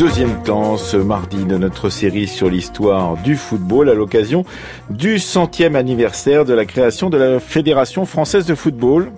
deuxième temps ce mardi de notre série sur l'histoire du football à l'occasion du centième anniversaire de la création de la Fédération française de football.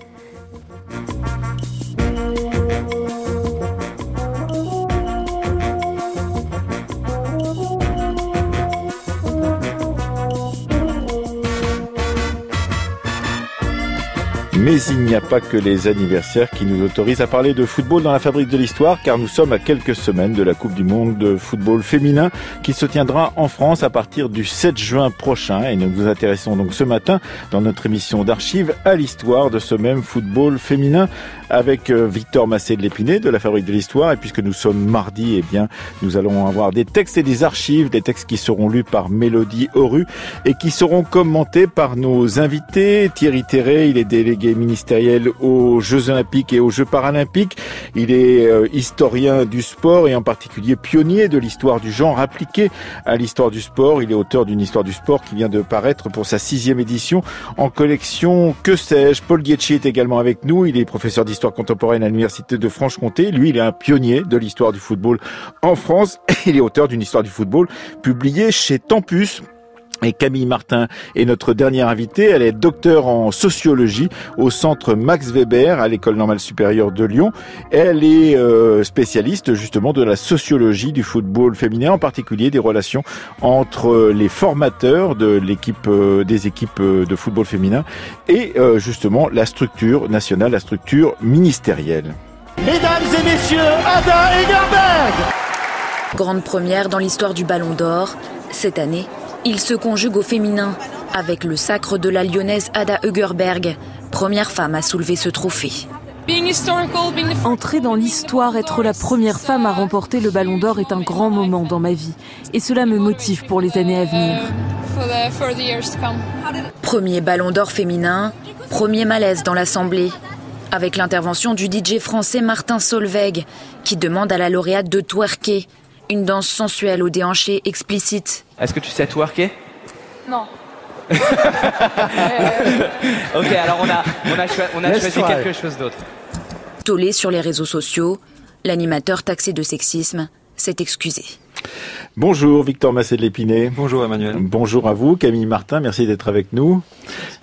Mais il n'y a pas que les anniversaires qui nous autorisent à parler de football dans la fabrique de l'histoire, car nous sommes à quelques semaines de la Coupe du Monde de football féminin qui se tiendra en France à partir du 7 juin prochain. Et nous nous intéressons donc ce matin dans notre émission d'archives à l'histoire de ce même football féminin avec euh, Victor Massé de l'Épinay de la Fabrique de l'Histoire. Et puisque nous sommes mardi, eh bien, nous allons avoir des textes et des archives, des textes qui seront lus par Mélodie Oru et qui seront commentés par nos invités. Thierry Terré, il est délégué ministériel aux Jeux Olympiques et aux Jeux Paralympiques. Il est euh, historien du sport et en particulier pionnier de l'histoire du genre appliqué à l'histoire du sport. Il est auteur d'une histoire du sport qui vient de paraître pour sa sixième édition en collection Que sais-je? Paul Guetchi est également avec nous. Il est professeur d'histoire contemporaine à l'université de Franche-Comté. Lui, il est un pionnier de l'histoire du football en France. Il est auteur d'une histoire du football publiée chez Tempus et Camille Martin est notre dernière invitée. Elle est docteur en sociologie au centre Max Weber à l'école normale supérieure de Lyon. Elle est euh, spécialiste justement de la sociologie du football féminin, en particulier des relations entre les formateurs de l'équipe euh, des équipes euh, de football féminin et justement la structure nationale, la structure ministérielle. Mesdames et messieurs, Ada Egerberg Grande première dans l'histoire du Ballon d'Or cette année il se conjugue au féminin avec le sacre de la lyonnaise Ada Hegerberg, première femme à soulever ce trophée. Entrer dans l'histoire, être la première femme à remporter le ballon d'or est un grand moment dans ma vie. Et cela me motive pour les années à venir. Premier ballon d'or féminin, premier malaise dans l'Assemblée. Avec l'intervention du DJ français Martin Solveig, qui demande à la lauréate de twerker, une danse sensuelle au déhanché explicite. Est-ce que tu sais twerker? Non. ok, alors on a, on a, on a choisi quelque chose d'autre. Tollé sur les réseaux sociaux, l'animateur taxé de sexisme s'est excusé. Bonjour Victor Massé de l'Épinay. Bonjour Emmanuel. Bonjour à vous Camille Martin, merci d'être avec nous.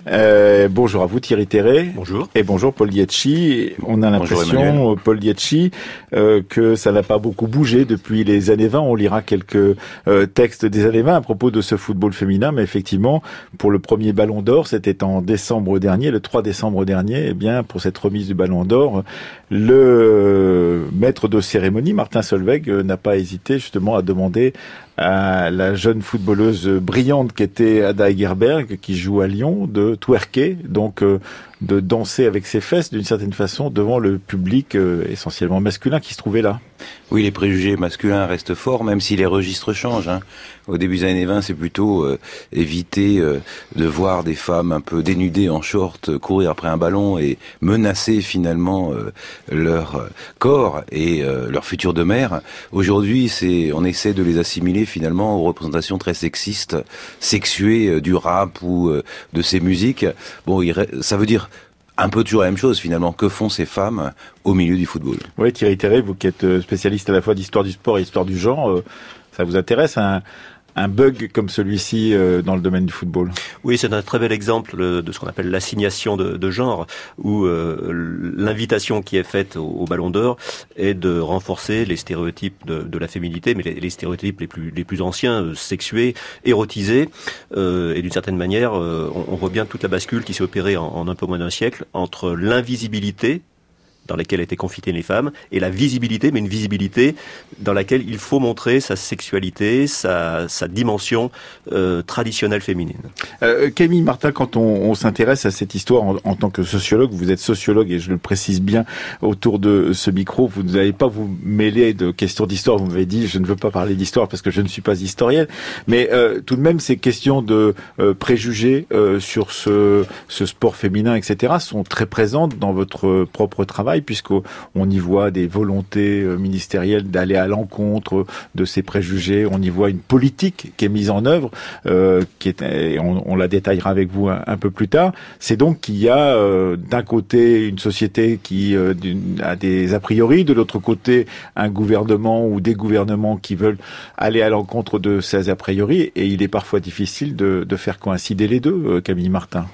Euh, bonjour à vous Thierry Terré. Bonjour. Et bonjour Paul Dietschi. On a l'impression, Paul Dietschi, euh, que ça n'a pas beaucoup bougé depuis les années 20. On lira quelques euh, textes des années 20 à propos de ce football féminin, mais effectivement, pour le premier Ballon d'Or, c'était en décembre dernier, le 3 décembre dernier, eh bien, pour cette remise du Ballon d'Or, le maître de cérémonie, Martin Solveig, n'a pas hésité justement à demander à la jeune footballeuse brillante qui était Ada Egerberg, qui joue à Lyon, de twerker, donc euh, de danser avec ses fesses d'une certaine façon devant le public euh, essentiellement masculin qui se trouvait là. Oui, les préjugés masculins restent forts, même si les registres changent. Hein. Au début des années 20, c'est plutôt euh, éviter de voir des femmes un peu dénudées en short courir après un ballon et menacer finalement leur corps et leur futur de mère. Aujourd'hui, c'est on essaie de les assimiler finalement aux représentations très sexistes, sexuées du rap ou de ces musiques. Bon, ça veut dire un peu toujours la même chose finalement. Que font ces femmes au milieu du football? Oui, Thierry Terré, vous qui êtes euh, spécialiste à la fois d'histoire du sport et d'histoire du genre, euh, ça vous intéresse un, un bug comme celui-ci euh, dans le domaine du football Oui, c'est un très bel exemple de ce qu'on appelle l'assignation de, genre, où euh, l'invitation qui est faite au, Ballon d'Or est de renforcer les stéréotypes de, la féminité, mais les, stéréotypes les plus, anciens, euh, sexués, érotisés, et d'une certaine manière, on, voit bien toute la bascule qui s'est opérée en un peu moins d'un siècle entre l'invisibilité dans laquelle étaient confitées les femmes, et la visibilité, mais une visibilité dans laquelle il faut montrer sa sexualité, sa, dimension euh, traditionnelle féminine. Euh, Camille Martin, quand on, s'intéresse à cette histoire en, tant que sociologue, vous êtes sociologue et je le précise bien autour de ce micro, vous n'allez pas vous mêler de questions d'histoire. Vous m'avez dit, je ne veux pas parler d'histoire parce que je ne suis pas historienne, mais euh, tout de même, ces questions de préjugés sur ce sport féminin, etc., sont très présentes dans votre propre travail puisqu'on y voit des volontés ministérielles d'aller à l'encontre de ces préjugés. On y voit une politique qui est mise en œuvre, qui est, on, la détaillera avec vous un, peu plus tard. C'est donc qu'il y a d'un côté une société qui a des a priori, de l'autre côté un gouvernement ou des gouvernements qui veulent aller à l'encontre de ces a priori, et il est parfois difficile de, faire coïncider les deux, Camille Martin.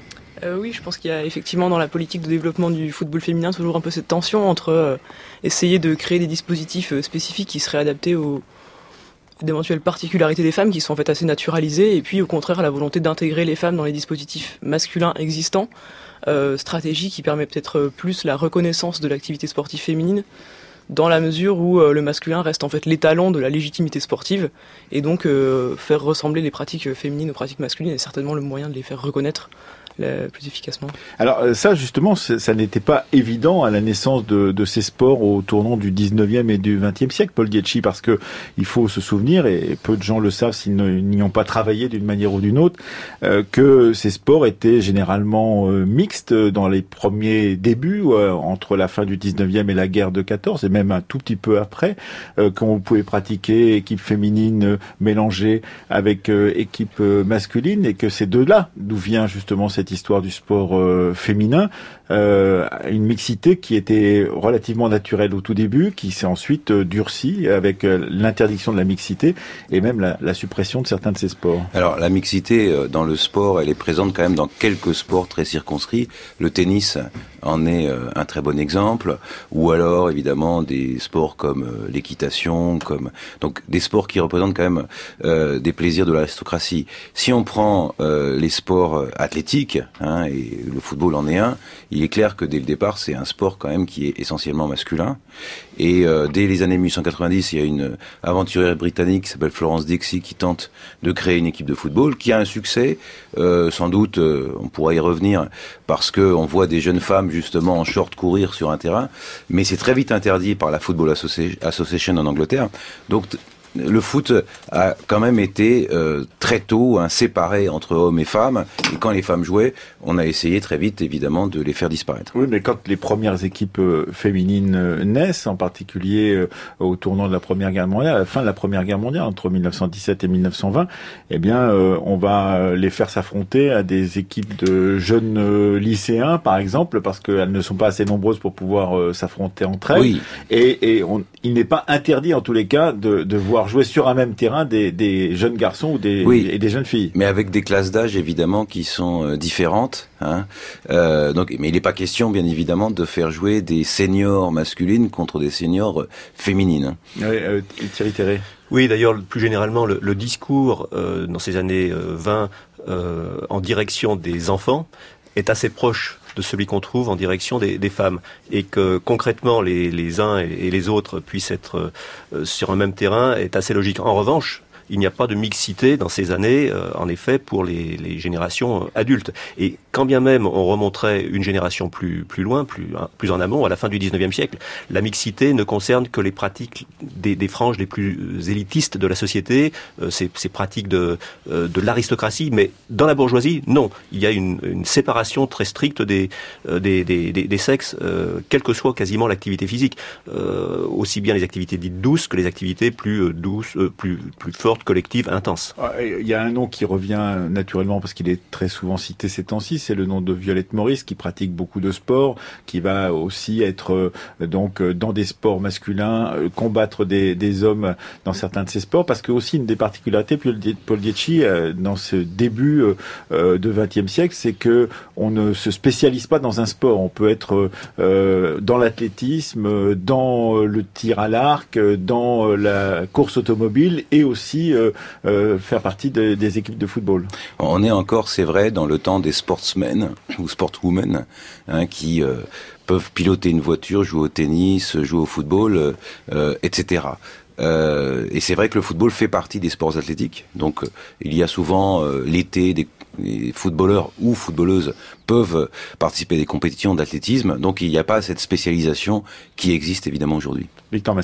Euh, oui, je pense qu'il y a effectivement dans la politique de développement du football féminin toujours un peu cette tension entre euh, essayer de créer des dispositifs euh, spécifiques qui seraient adaptés aux d'éventuelles particularités des femmes qui sont en fait assez naturalisées et puis au contraire la volonté d'intégrer les femmes dans les dispositifs masculins existants, stratégie qui permet peut-être plus la reconnaissance de l'activité sportive féminine dans la mesure où le masculin reste en fait l'étalon de la légitimité sportive et donc faire ressembler les pratiques féminines aux pratiques masculines est certainement le moyen de les faire reconnaître plus efficacement. Alors euh, ça justement, ça n'était pas évident à la naissance de, de, ces sports au tournant du 19e et du 20e siècle, Paul Dietschi, parce que il faut se souvenir, et peu de gens le savent s'ils n'y ont pas travaillé d'une manière ou d'une autre, euh, que ces sports étaient généralement euh, mixtes dans les premiers débuts, entre la fin du 19e et la guerre de 14, et même un tout petit peu après, quand vous pouvez pratiquer équipe féminine mélangée avec équipe masculine, et que c'est de là d'où vient justement cette histoire du sport euh, féminin, euh, une mixité qui était relativement naturelle au tout début, qui s'est ensuite euh, durcie avec l'interdiction de la mixité et même la, la, suppression de certains de ces sports. Alors la mixité dans le sport, elle est présente quand même dans quelques sports très circonscrits. Le tennis en est un très bon exemple, ou alors évidemment des sports comme l'équitation, comme donc des sports qui représentent quand même des plaisirs de l'aristocratie. Si on prend les sports athlétiques, Hein, et le football en est un, il est clair que dès le départ, c'est un sport quand même qui est essentiellement masculin. Et euh, dès les années 1890, il y a une aventurière britannique qui s'appelle Florence Dixie qui tente de créer une équipe de football qui a un succès. Euh, sans doute, euh, on pourra y revenir parce que on voit des jeunes femmes justement en short courir sur un terrain, mais c'est très vite interdit par la Football Association en Angleterre. Donc le foot a quand même été euh, très tôt hein, séparé entre hommes et femmes. Et quand les femmes jouaient, on a essayé très vite, évidemment, de les faire disparaître. Oui, mais quand les premières équipes euh, féminines euh, naissent, en particulier au tournant de la Première Guerre mondiale, à la fin de la Première Guerre mondiale, entre 1917 et 1920, eh bien, on va les faire s'affronter à des équipes de jeunes lycéens, par exemple, parce qu'elles ne sont pas assez nombreuses pour pouvoir s'affronter entre elles. Oui. Et, et il n'est pas interdit, en tous les cas, de, de voir jouer sur un même terrain des, des jeunes garçons ou des, et des jeunes filles. Mais avec des classes d'âge évidemment qui sont euh, différentes. Hein. Euh, donc, mais il n'est pas question, bien évidemment, de faire jouer des seniors masculines contre des seniors euh, féminines. Oui, euh, Thierry Terré. Oui, d'ailleurs, plus généralement, le, le discours euh, dans ces années 20 en direction des enfants est assez proche de celui qu'on trouve en direction des, femmes. Et que concrètement, les, les uns et, les autres puissent être euh, sur un même terrain est assez logique. En revanche, il n'y a pas de mixité dans ces années, euh, en effet, pour les, générations euh, adultes. Et quand bien même on remonterait une génération plus, loin, plus, hein, plus en amont, à la fin du 19e siècle, la mixité ne concerne que les pratiques des, franges les plus élitistes de la société, euh, ces, pratiques de, l'aristocratie, mais dans la bourgeoisie, non. Il y a une, séparation très stricte des, sexes, quelle que soit quasiment l'activité physique, aussi bien les activités dites douces que les activités plus douces, plus fortes collective intense. Ah, il y a un nom qui revient naturellement parce qu'il est très souvent cité ces temps-ci, c'est le nom de Violette Maurice qui pratique beaucoup de sport, qui va aussi être euh, donc euh, dans des sports masculins, euh, combattre des, hommes dans certains de ces sports, parce que aussi une des particularités, Paul Dietschi, dans ce début de XXe siècle, c'est que on ne se spécialise pas dans un sport. On peut être dans l'athlétisme, dans le tir à l'arc, dans la course automobile et aussi euh, euh, faire partie des équipes de football. On est encore, c'est vrai, dans le temps des sportsmen ou sportwomen hein, qui euh, peuvent piloter une voiture, jouer au tennis, jouer au football, etc. et c'est vrai que le football fait partie des sports athlétiques. Donc il y a souvent l'été des les footballeurs ou footballeuses peuvent participer à des compétitions d'athlétisme. Donc il n'y a pas cette spécialisation qui existe évidemment aujourd'hui. Victor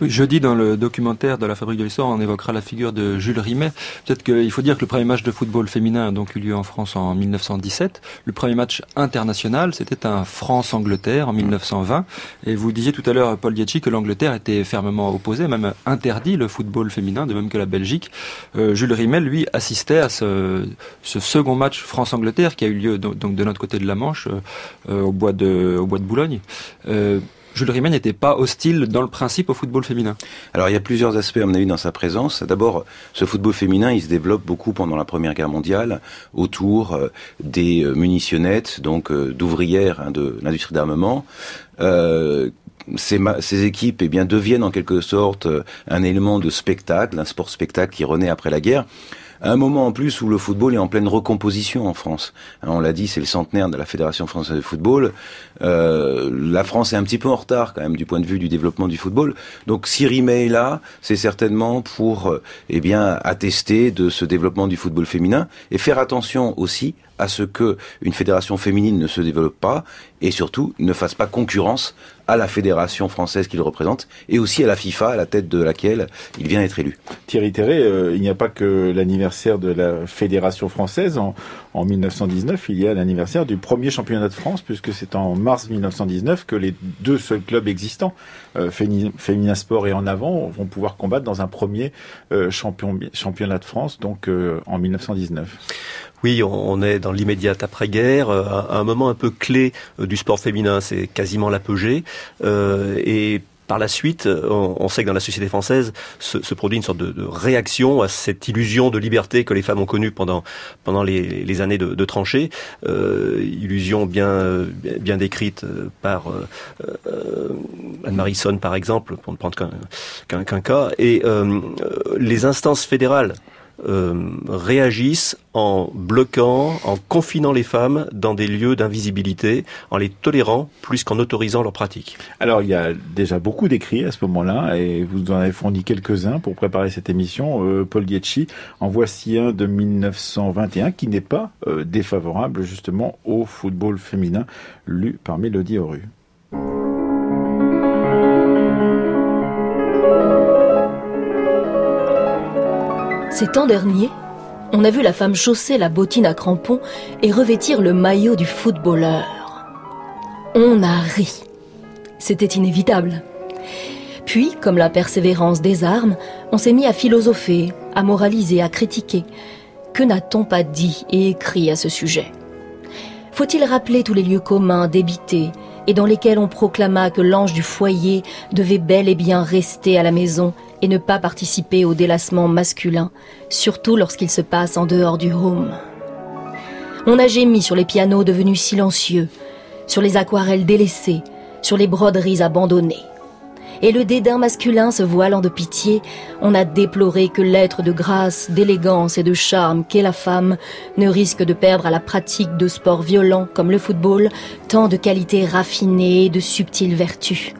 Oui, jeudi, dans le documentaire de la Fabrique de l'Histoire, on évoquera la figure de Jules Rimet. Peut-être qu'il faut dire que le premier match de football féminin a donc eu lieu en France en 1917. Le premier match international, c'était un France-Angleterre en 1920. Et vous disiez tout à l'heure, Paul Dietschy, que l'Angleterre était fermement opposée, même interdit le football féminin, de même que la Belgique. Euh, Jules Rimet, lui, assistait à ce, ce second match France-Angleterre qui a eu lieu donc de notre côté de la Manche, euh, au, bois de, au bois de Boulogne. Euh, Jules Rimet n'était pas hostile dans le principe au football féminin. Alors il y a plusieurs aspects à mon avis dans sa présence. D'abord, ce football féminin, il se développe beaucoup pendant la Première Guerre mondiale autour euh, des munitionnettes, donc d'ouvrières hein, de l'industrie d'armement. Ces, ces, équipes eh bien, deviennent en quelque sorte un élément de spectacle, un sport spectacle qui renaît après la guerre un moment en plus où le football est en pleine recomposition en France. On l'a dit, c'est le centenaire de la Fédération française de football. Euh, la France est un petit peu en retard quand même du point de vue du développement du football. Donc si Rimet est là, c'est certainement pour euh, eh bien attester de ce développement du football féminin et faire attention aussi à ce que une fédération féminine ne se développe pas et surtout ne fasse pas concurrence à la fédération française qu'il représente et aussi à la FIFA à la tête de laquelle il vient être élu. Thierry Terré, euh, il n'y a pas que l'anniversaire de la fédération française en, en 1919, il y a l'anniversaire du premier championnat de France puisque c'est en mars 1919 que les deux seuls clubs existants, euh, Sport et En Avant, vont pouvoir combattre dans un premier euh, champion, championnat de France donc euh, en 1919. Oui, on est dans l'immédiate après-guerre, euh, un moment un peu clé euh, du sport féminin, c'est quasiment l'apogée. Euh, et par la suite, on, sait que dans la société française se, produit une sorte de, réaction à cette illusion de liberté que les femmes ont connue pendant pendant les, années de, tranchées, illusion bien bien décrite par Anne Marisson par exemple, pour ne prendre qu'un cas, et les instances fédérales euh, réagissent en bloquant, en confinant les femmes dans des lieux d'invisibilité, en les tolérant plus qu'en autorisant leurs pratiques. Alors il y a déjà beaucoup d'écrits à ce moment-là et vous en avez fourni quelques-uns pour préparer cette émission. Euh, Paul Dietschy, en voici un de 1921 qui n'est pas euh, défavorable justement au football féminin, lu par Mélodie Auru. Ces temps derniers, on a vu la femme chausser la bottine à crampons et revêtir le maillot du footballeur. On a ri. C'était inévitable. Puis, comme la persévérance des armes, on s'est mis à philosopher, à moraliser, à critiquer. Que n'a-t-on pas dit et écrit à ce sujet? Faut-il rappeler tous les lieux communs débités et dans lesquels on proclama que l'ange du foyer devait bel et bien rester à la maison et ne pas participer au délassement masculin, surtout lorsqu'il se passe en dehors du home. On a gémi sur les pianos devenus silencieux, sur les aquarelles délaissées, sur les broderies abandonnées. Et le dédain masculin se voilant de pitié, on a déploré que l'être de grâce, d'élégance et de charme qu'est la femme ne risque de perdre à la pratique de sports violents comme le football tant de qualités raffinées et de subtiles vertus.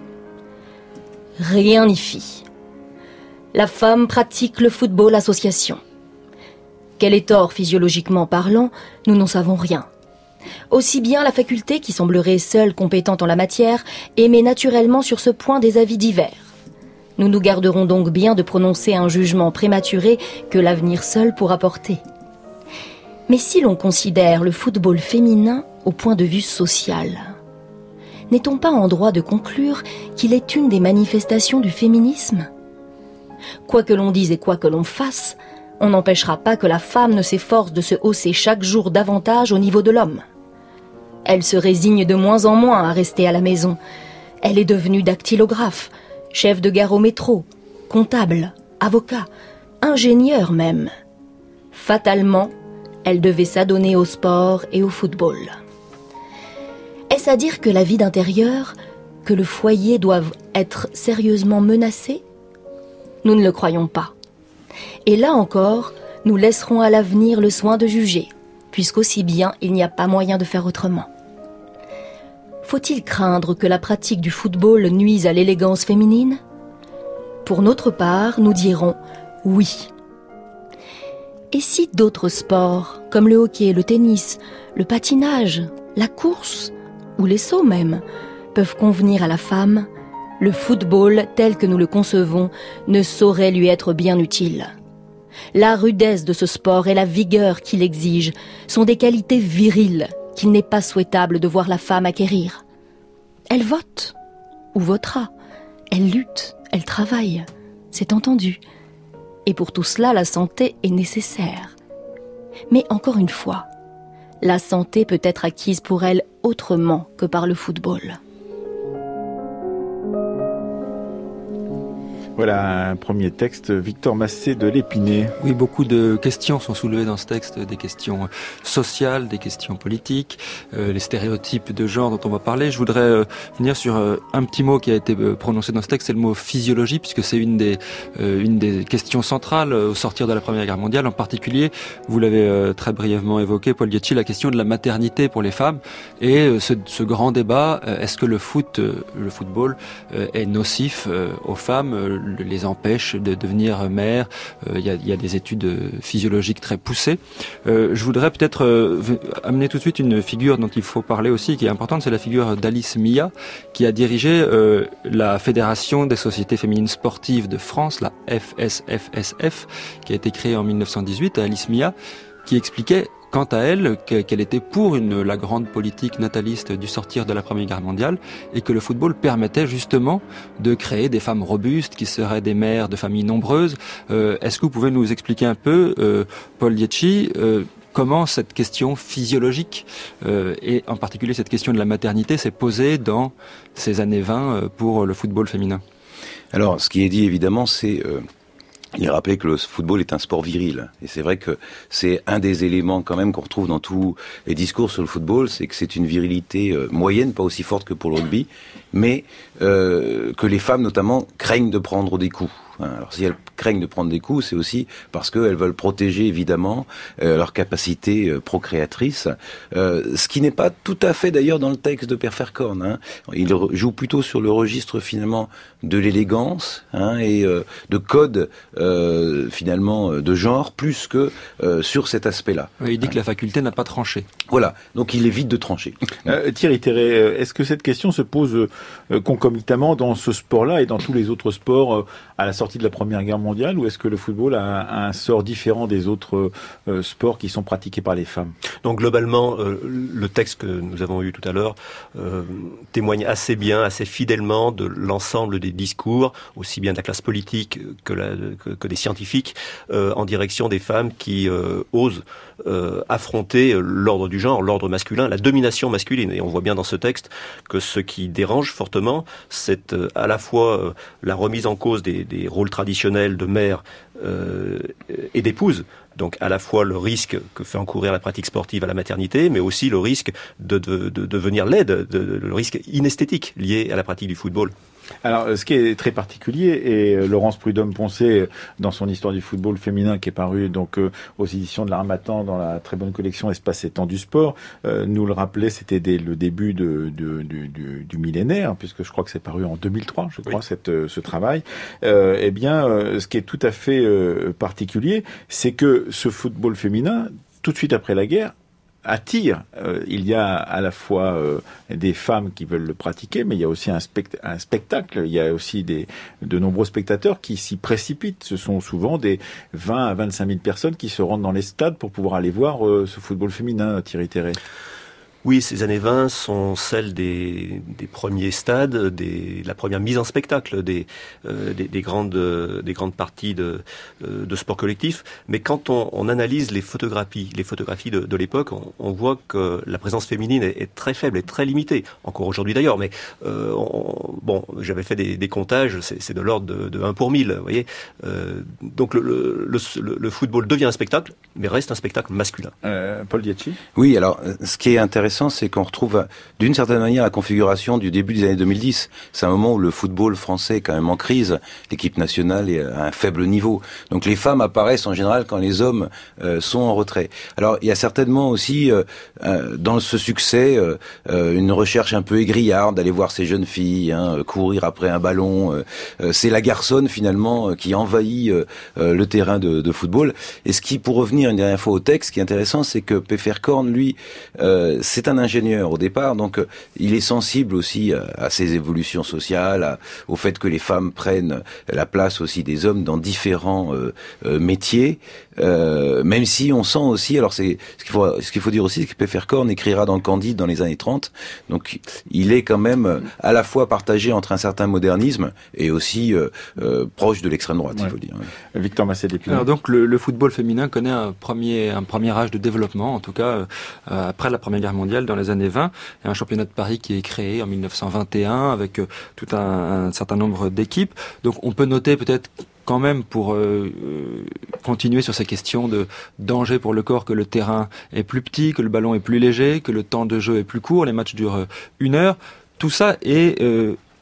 Rien n'y fit la femme pratique le football association. Quel est tort physiologiquement parlant, nous n'en savons rien. Aussi bien la faculté, qui semblerait seule compétente en la matière, émet naturellement sur ce point des avis divers. Nous nous garderons donc bien de prononcer un jugement prématuré que l'avenir seul pourra porter. Mais si l'on considère le football féminin au point de vue social, n'est-on pas en droit de conclure qu'il est une des manifestations du féminisme? Quoi que l'on dise et quoi que l'on fasse, on n'empêchera pas que la femme ne s'efforce de se hausser chaque jour davantage au niveau de l'homme. Elle se résigne de moins en moins à rester à la maison. Elle est devenue dactylographe, chef de gare au métro, comptable, avocat, ingénieur même. Fatalement, elle devait s'adonner au sport et au football. Est-ce à dire que la vie d'intérieur, que le foyer doivent être sérieusement menacés nous ne le croyons pas. Et là encore, nous laisserons à l'avenir le soin de juger, puisqu'aussi bien il n'y a pas moyen de faire autrement. Faut-il craindre que la pratique du football nuise à l'élégance féminine? Pour notre part, nous dirons oui. Et si d'autres sports, comme le hockey, le tennis, le patinage, la course, ou les sauts même, peuvent convenir à la femme, le football tel que nous le concevons ne saurait lui être bien utile. La rudesse de ce sport et la vigueur qu'il exige sont des qualités viriles qu'il n'est pas souhaitable de voir la femme acquérir. Elle vote, ou votera, elle lutte, elle travaille, c'est entendu. Et pour tout cela, la santé est nécessaire. Mais encore une fois, la santé peut être acquise pour elle autrement que par le football. Voilà un premier texte, Victor Massé de l'Épinay. Oui, beaucoup de questions sont soulevées dans ce texte, des questions sociales, des questions politiques, euh, les stéréotypes de genre dont on va parler. Je voudrais euh, venir sur euh, un petit mot qui a été prononcé dans ce texte, c'est le mot physiologie, puisque c'est une des questions centrales au sortir de la Première Guerre mondiale. En particulier, vous l'avez très brièvement évoqué, Paul Gietchi, la question de la maternité pour les femmes et ce, ce grand débat est-ce que le foot, le football, est nocif aux femmes les empêche de devenir mère. Euh, il y, a, des études physiologiques très poussées. Euh, je voudrais peut-être euh, amener tout de suite une figure dont il faut parler aussi, qui est importante, c'est la figure d'Alice Mia, qui a dirigé la Fédération des sociétés féminines sportives de France, la FSFSF, qui a été créée en 1918. Alice Mia, qui expliquait quant à elle qu'elle était pour une, la grande politique nataliste du sortir de la Première Guerre mondiale et que le football permettait justement de créer des femmes robustes qui seraient des mères de familles nombreuses. Euh, est-ce que vous pouvez nous expliquer un peu, euh, Paul Dietschi, euh, comment cette question physiologique et en particulier cette question de la maternité s'est posée dans ces années 20 pour le football féminin? Alors, ce qui est dit évidemment, c'est il rappelé que le football est un sport viril. Et c'est vrai que c'est un des éléments quand même qu'on retrouve dans tous les discours sur le football, c'est que c'est une virilité euh, moyenne, pas aussi forte que pour le rugby, mais euh, que les femmes notamment craignent de prendre des coups. Hein, alors si elles craignent de prendre des coups, c'est aussi parce qu'elles veulent protéger évidemment euh, leur capacité euh, procréatrice, euh, ce qui n'est pas tout à fait d'ailleurs dans le texte de Père Ferkorn. Hein. Il joue plutôt sur le registre finalement de l'élégance hein, et de code finalement de genre plus que sur cet aspect-là. il dit que la faculté n'a pas tranché. Voilà, donc il évite de trancher. Thierry Terré, est-ce que cette question se pose concomitamment dans ce sport-là et dans tous les autres sports à la sortie de la Première Guerre mondiale ou est-ce que le football a, un sort différent des autres euh, sports qui sont pratiqués par les femmes? Donc globalement, euh, le texte que nous avons eu tout à l'heure euh, témoigne assez bien, assez fidèlement de l'ensemble des discours, aussi bien de la classe politique que, que des scientifiques, en direction des femmes qui osent affronter l'ordre du genre, l'ordre masculin, la domination masculine. Et on voit bien dans ce texte que ce qui dérange fortement, c'est à la fois la remise en cause des, des rôles traditionnels de mère euh, et d'épouse. Donc à la fois le risque que fait encourir la pratique sportive à la maternité, mais aussi le risque de devenir laide, le risque inesthétique lié à la pratique du football. Alors, euh, ce qui est très particulier, et euh, Laurence Prudhomme-Poncé, dans son histoire du football féminin qui est paru donc euh, aux éditions de l'Armatan dans la très bonne collection Espace et temps du sport, nous le rappelait, c'était dès le début de, de, du, du, millénaire, puisque je crois que c'est paru en 2003, je crois, cette, ce travail. eh bien, ce qui est tout à fait particulier, c'est que ce football féminin, tout de suite après la guerre, attire. Euh, il y a à la fois euh, des femmes qui veulent le pratiquer, mais il y a aussi un, spectacle. Il y a aussi des, de nombreux spectateurs qui s'y précipitent. Ce sont souvent des 20 à 25 000 personnes qui se rendent dans les stades pour pouvoir aller voir euh, ce football féminin, Thierry Terré. Oui, ces années 20 sont celles des, des premiers stades, des, la première mise en spectacle des, euh, des, des, grandes, des grandes parties de, euh, de sport collectif. Mais quand on, on, analyse les photographies, les photographies de, de l'époque, on, on, voit que la présence féminine est, est très faible, est très limitée, encore aujourd'hui d'ailleurs. Mais euh, bon, j'avais fait des, des comptages, c'est de l'ordre de, de 1 pour 1000, vous voyez. Euh, donc le, le, le, football devient un spectacle, mais reste un spectacle masculin. Euh, Paul Diachi Oui, alors ce qui est intéressant c'est qu'on retrouve d'une certaine manière la configuration du début des années 2010. C'est un moment où le football français est quand même en crise. L'équipe nationale est à un faible niveau. Donc les femmes apparaissent en général quand les hommes euh, sont en retrait. Alors il y a certainement aussi euh, euh, dans ce succès une recherche un peu aigrillarde d'aller voir ces jeunes filles hein, courir après un ballon. c'est la garçonne finalement qui envahit le terrain de, de, football. Et ce qui, pour revenir une dernière fois au texte, ce qui est intéressant, c'est que Pfefferkorn, lui, c'est un ingénieur au départ, donc il est sensible aussi à, ces évolutions sociales, au fait que les femmes prennent la place aussi des hommes dans différents métiers. Euh, même si on sent aussi, alors c'est ce qu'il faut, ce qu'il faut dire aussi, c'est que Pfefferkorn écrira dans le Candide dans les années 30, donc il est quand même à la fois partagé entre un certain modernisme et aussi euh, euh, proche de l'extrême droite, il faut dire. Victor Massé Alors donc le, le, football féminin connaît un premier, un premier âge de développement, en tout cas après la Première Guerre mondiale, dans les années 20. Il y a un championnat de Paris qui est créé en 1921 avec tout un, un certain nombre d'équipes. Donc on peut noter peut-être quand même pour euh, euh, continuer sur ces questions de danger pour le corps que le terrain est plus petit, que le ballon est plus léger, que le temps de jeu est plus court, les matchs durent euh, une heure. Tout ça est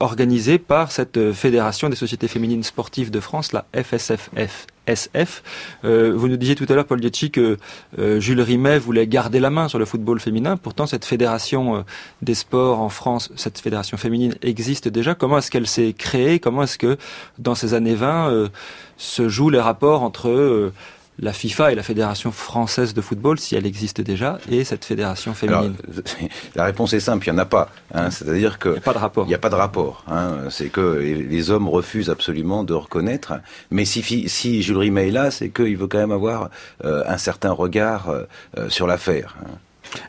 organisé par cette fédération des sociétés féminines sportives de France, la FSFF. SF. Euh, vous nous disiez tout à l'heure, Paul Dietchi, que euh, Jules Rimet voulait garder la main sur le football féminin. Pourtant, cette fédération euh, des sports en France, cette fédération féminine existe déjà. Comment est-ce qu'elle s'est créée? Comment est-ce que, dans ces années 20, se jouent les rapports entre la FIFA et la Fédération française de football, si elle existe déjà, et cette fédération féminine La réponse est simple, il n'y en a pas. Hein, C'est-à-dire que... Il n'y a pas de rapport. Il n'y a pas de rapport. Hein, C'est que les hommes refusent absolument de reconnaître. Mais si, si Jules Rimet est là, c'est qu'il veut quand même avoir euh, un certain regard euh, euh, sur l'affaire. Hein.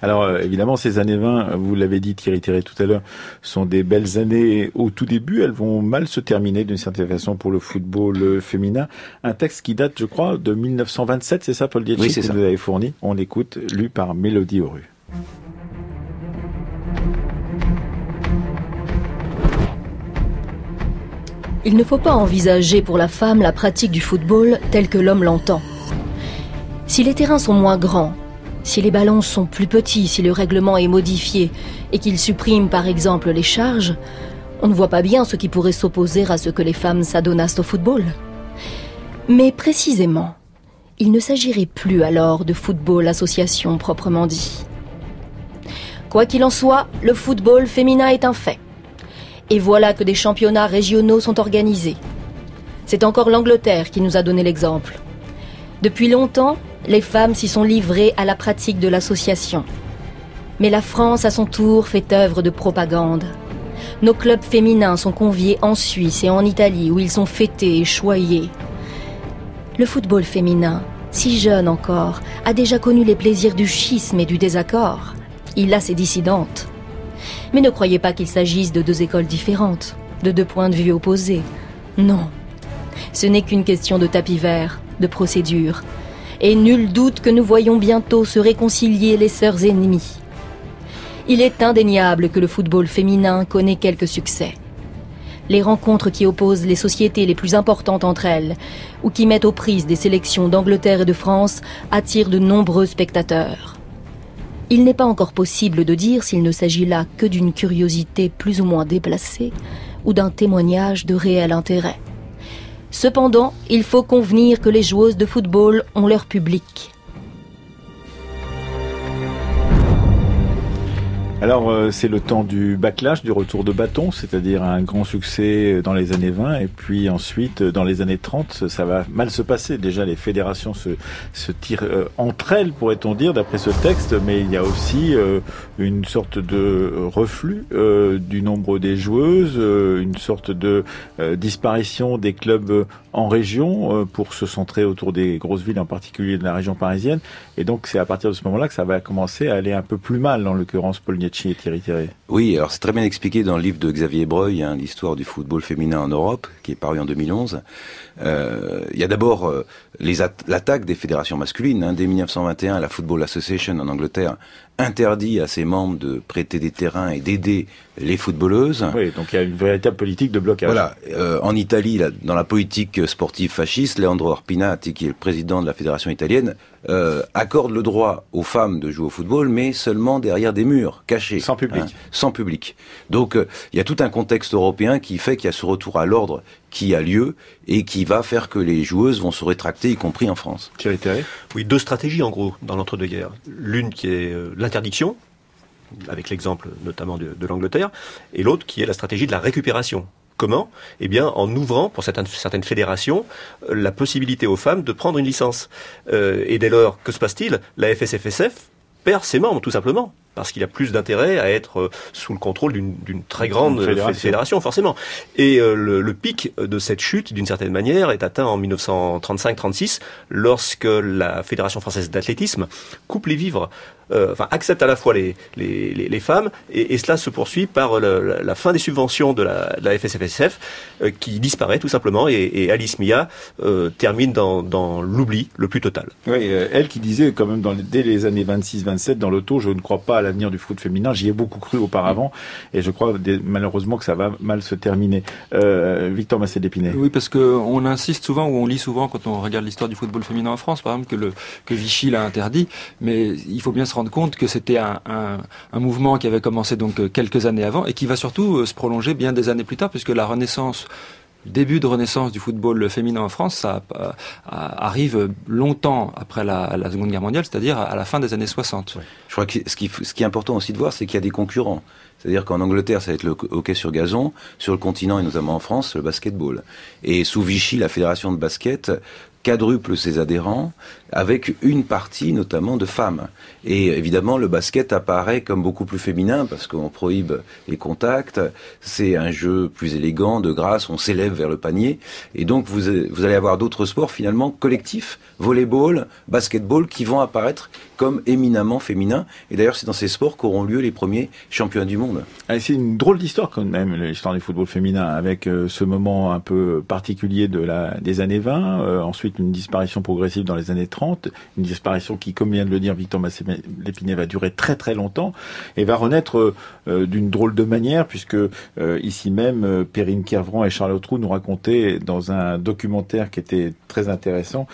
Alors euh, évidemment, ces années 20, vous l'avez dit Thierry Thierry tout à l'heure, sont des belles années au tout début. Elles vont mal se terminer d'une certaine façon pour le football euh, féminin. Un texte qui date, je crois, de 1927, c'est ça Paul Dietschy oui, que vous avez fourni. On l'écoute, lu par Mélodie Auru. Il ne faut pas envisager pour la femme la pratique du football telle que l'homme l'entend. Si les terrains sont moins grands, si les ballons sont plus petits, si le règlement est modifié et qu'il supprime par exemple les charges, on ne voit pas bien ce qui pourrait s'opposer à ce que les femmes s'adonnassent au football. Mais précisément, il ne s'agirait plus alors de football association proprement dit. Quoi qu'il en soit, le football féminin est un fait. Et voilà que des championnats régionaux sont organisés. C'est encore l'Angleterre qui nous a donné l'exemple. Depuis longtemps, les femmes s'y sont livrées à la pratique de l'association. Mais la France, à son tour, fait œuvre de propagande. Nos clubs féminins sont conviés en Suisse et en Italie, où ils sont fêtés et choyés. Le football féminin, si jeune encore, a déjà connu les plaisirs du schisme et du désaccord. Il a ses dissidentes. Mais ne croyez pas qu'il s'agisse de deux écoles différentes, de deux points de vue opposés. Non. Ce n'est qu'une question de tapis vert, de procédure, et nul doute que nous voyons bientôt se réconcilier les sœurs ennemies. Il est indéniable que le football féminin connaît quelques succès. Les rencontres qui opposent les sociétés les plus importantes entre elles, ou qui mettent aux prises des sélections d'Angleterre et de France, attirent de nombreux spectateurs. Il n'est pas encore possible de dire s'il ne s'agit là que d'une curiosité plus ou moins déplacée, ou d'un témoignage de réel intérêt. Cependant, il faut convenir que les joueuses de football ont leur public. Alors euh, c'est le temps du backlash, du retour de bâton, c'est-à-dire un grand succès dans les années 20 et puis ensuite dans les années 30 ça va mal se passer. Déjà les fédérations se, se tirent euh, entre elles pourrait-on dire d'après ce texte, mais il y a aussi euh, une sorte de reflux du nombre des joueuses, une sorte de disparition des clubs en région pour se centrer autour des grosses villes en particulier de la région parisienne. Et donc c'est à partir de ce moment-là que ça va commencer à aller un peu plus mal en l'occurrence Paul oui, alors c'est très bien expliqué dans le livre de Xavier Breuil, hein, l'histoire du football féminin en Europe, qui est paru en 2011. Euh, il y a d'abord euh, l'attaque des fédérations masculines. Hein, dès 1921, la Football Association en Angleterre interdit à ses membres de prêter des terrains et d'aider les footballeuses. Oui, donc il y a une véritable politique de blocage. Voilà. Euh, en Italie, dans la politique sportive fasciste, Leandro Arpinati, qui est le président de la fédération italienne, euh, accorde le droit aux femmes de jouer au football, mais seulement derrière des murs, cachés. Sans public. Hein, sans public. Donc euh, il y a tout un contexte européen qui fait qu'il y a ce retour à l'ordre qui a lieu et qui va faire que les joueuses vont se rétracter, y compris en France. Thierry Oui, deux stratégies en gros dans l'entre-deux-guerres. L'une qui est euh, l'interdiction, avec l'exemple notamment de, de l'Angleterre, et l'autre qui est la stratégie de la récupération. Comment Eh bien, en ouvrant pour certaines, certaines fédérations euh, la possibilité aux femmes de prendre une licence. Euh, et dès lors, que se passe-t-il? La FSFSF perd ses membres, tout simplement parce qu'il a plus d'intérêt à être euh, sous le contrôle d'une très grande fédération. forcément. Et euh, le, le, pic de cette chute, d'une certaine manière, est atteint en 1935-36, lorsque la Fédération française d'athlétisme coupe les vivres, enfin accepte à la fois les, les, les, femmes, et, et, cela se poursuit par la, la, fin des subventions de la, de la FSFSF, qui disparaît tout simplement, et, et Alice Mia termine dans, dans l'oubli le plus total. Oui, elle qui disait quand même dans les, dès les années 26-27 dans l'auto, je ne crois pas à l'avenir du foot féminin. J'y ai beaucoup cru auparavant et je crois malheureusement que ça va mal se terminer. Euh, Victor Massé d'Épinay. Oui, parce qu'on insiste souvent ou on lit souvent quand on regarde l'histoire du football féminin en France, par exemple, que, le, que Vichy l'a interdit. Mais il faut bien se rendre compte que c'était un, mouvement qui avait commencé donc quelques années avant et qui va surtout euh, se prolonger bien des années plus tard, puisque la Renaissance début de renaissance du football féminin en France, ça euh, arrive longtemps après la, la Seconde Guerre mondiale, c'est-à-dire à la fin des années 60. Je crois que ce qui, ce qui est important aussi de voir, c'est qu'il y a des concurrents. C'est-à-dire qu'en Angleterre, ça va être le hockey sur gazon, sur le continent et notamment en France, le basketball. Et sous Vichy, la fédération de basket quadruple ses adhérents, avec une partie notamment de femmes. Et évidemment, le basket apparaît comme beaucoup plus féminin parce qu'on prohibe les contacts. C'est un jeu plus élégant, de grâce, on s'élève vers le panier. Et donc, vous, vous allez avoir d'autres sports finalement collectifs, volleyball, basketball, qui vont apparaître comme éminemment féminins. Et d'ailleurs, c'est dans ces sports qu'auront lieu les premiers championnats du monde. Ah, c'est une drôle d'histoire quand même, l'histoire du football féminin, avec euh, ce moment un peu particulier de la, des années 20, euh, ensuite une disparition progressive dans les années 30 une disparition qui, comme vient de le dire Victor Massé-Lépiné, va durer très très longtemps et va renaître euh, d'une drôle de manière, puisque ici même, Perrine Kervran et Charlotte Roux nous racontaient dans un documentaire qui était très intéressant,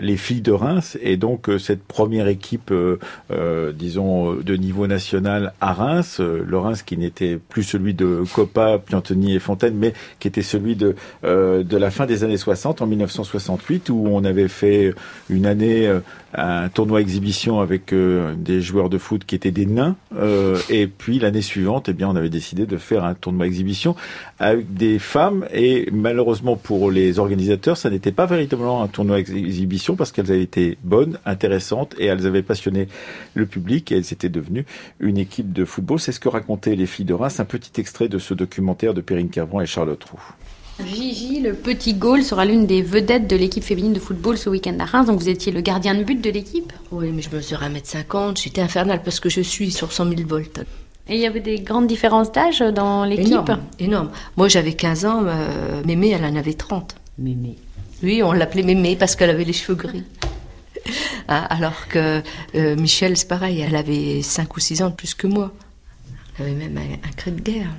les filles de Reims, et donc cette première équipe, disons, de niveau national à Reims, le Reims qui n'était plus celui de Coppa, Piantoni et Fontaine, mais qui était celui de, de la fin des années 60, en 1968, où on avait fait une année euh, un tournoi exhibition avec euh, des joueurs de foot qui étaient des nains. Euh, et puis l'année suivante, eh bien, on avait décidé de faire un tournoi exhibition avec des femmes. Et malheureusement pour les organisateurs, ça n'était pas véritablement un tournoi exhibition parce qu'elles avaient été bonnes, intéressantes et elles avaient passionné le public et elles étaient devenues une équipe de football. C'est ce que racontaient les filles de Reims. Un petit extrait de ce documentaire de Perrine Kervran et Charlotte Roux. Gigi, le petit Gaulle, sera l'une des vedettes de l'équipe féminine de football ce week-end à Reims. Donc vous étiez le gardien de but de l'équipe Oui, mais je mesure 1m50. J'étais infernal parce que je suis sur 100 000 volts. Et il y avait des grandes différences d'âge dans l'équipe énorme, énorme. Moi j'avais 15 ans, euh, Mémé elle en avait 30. Mémé Oui, on l'appelait Mémé parce qu'elle avait les cheveux gris. Ah, alors que euh, Michel, c'est pareil, elle avait 5 ou 6 ans de plus que moi. Elle avait même un, un cri de guerre.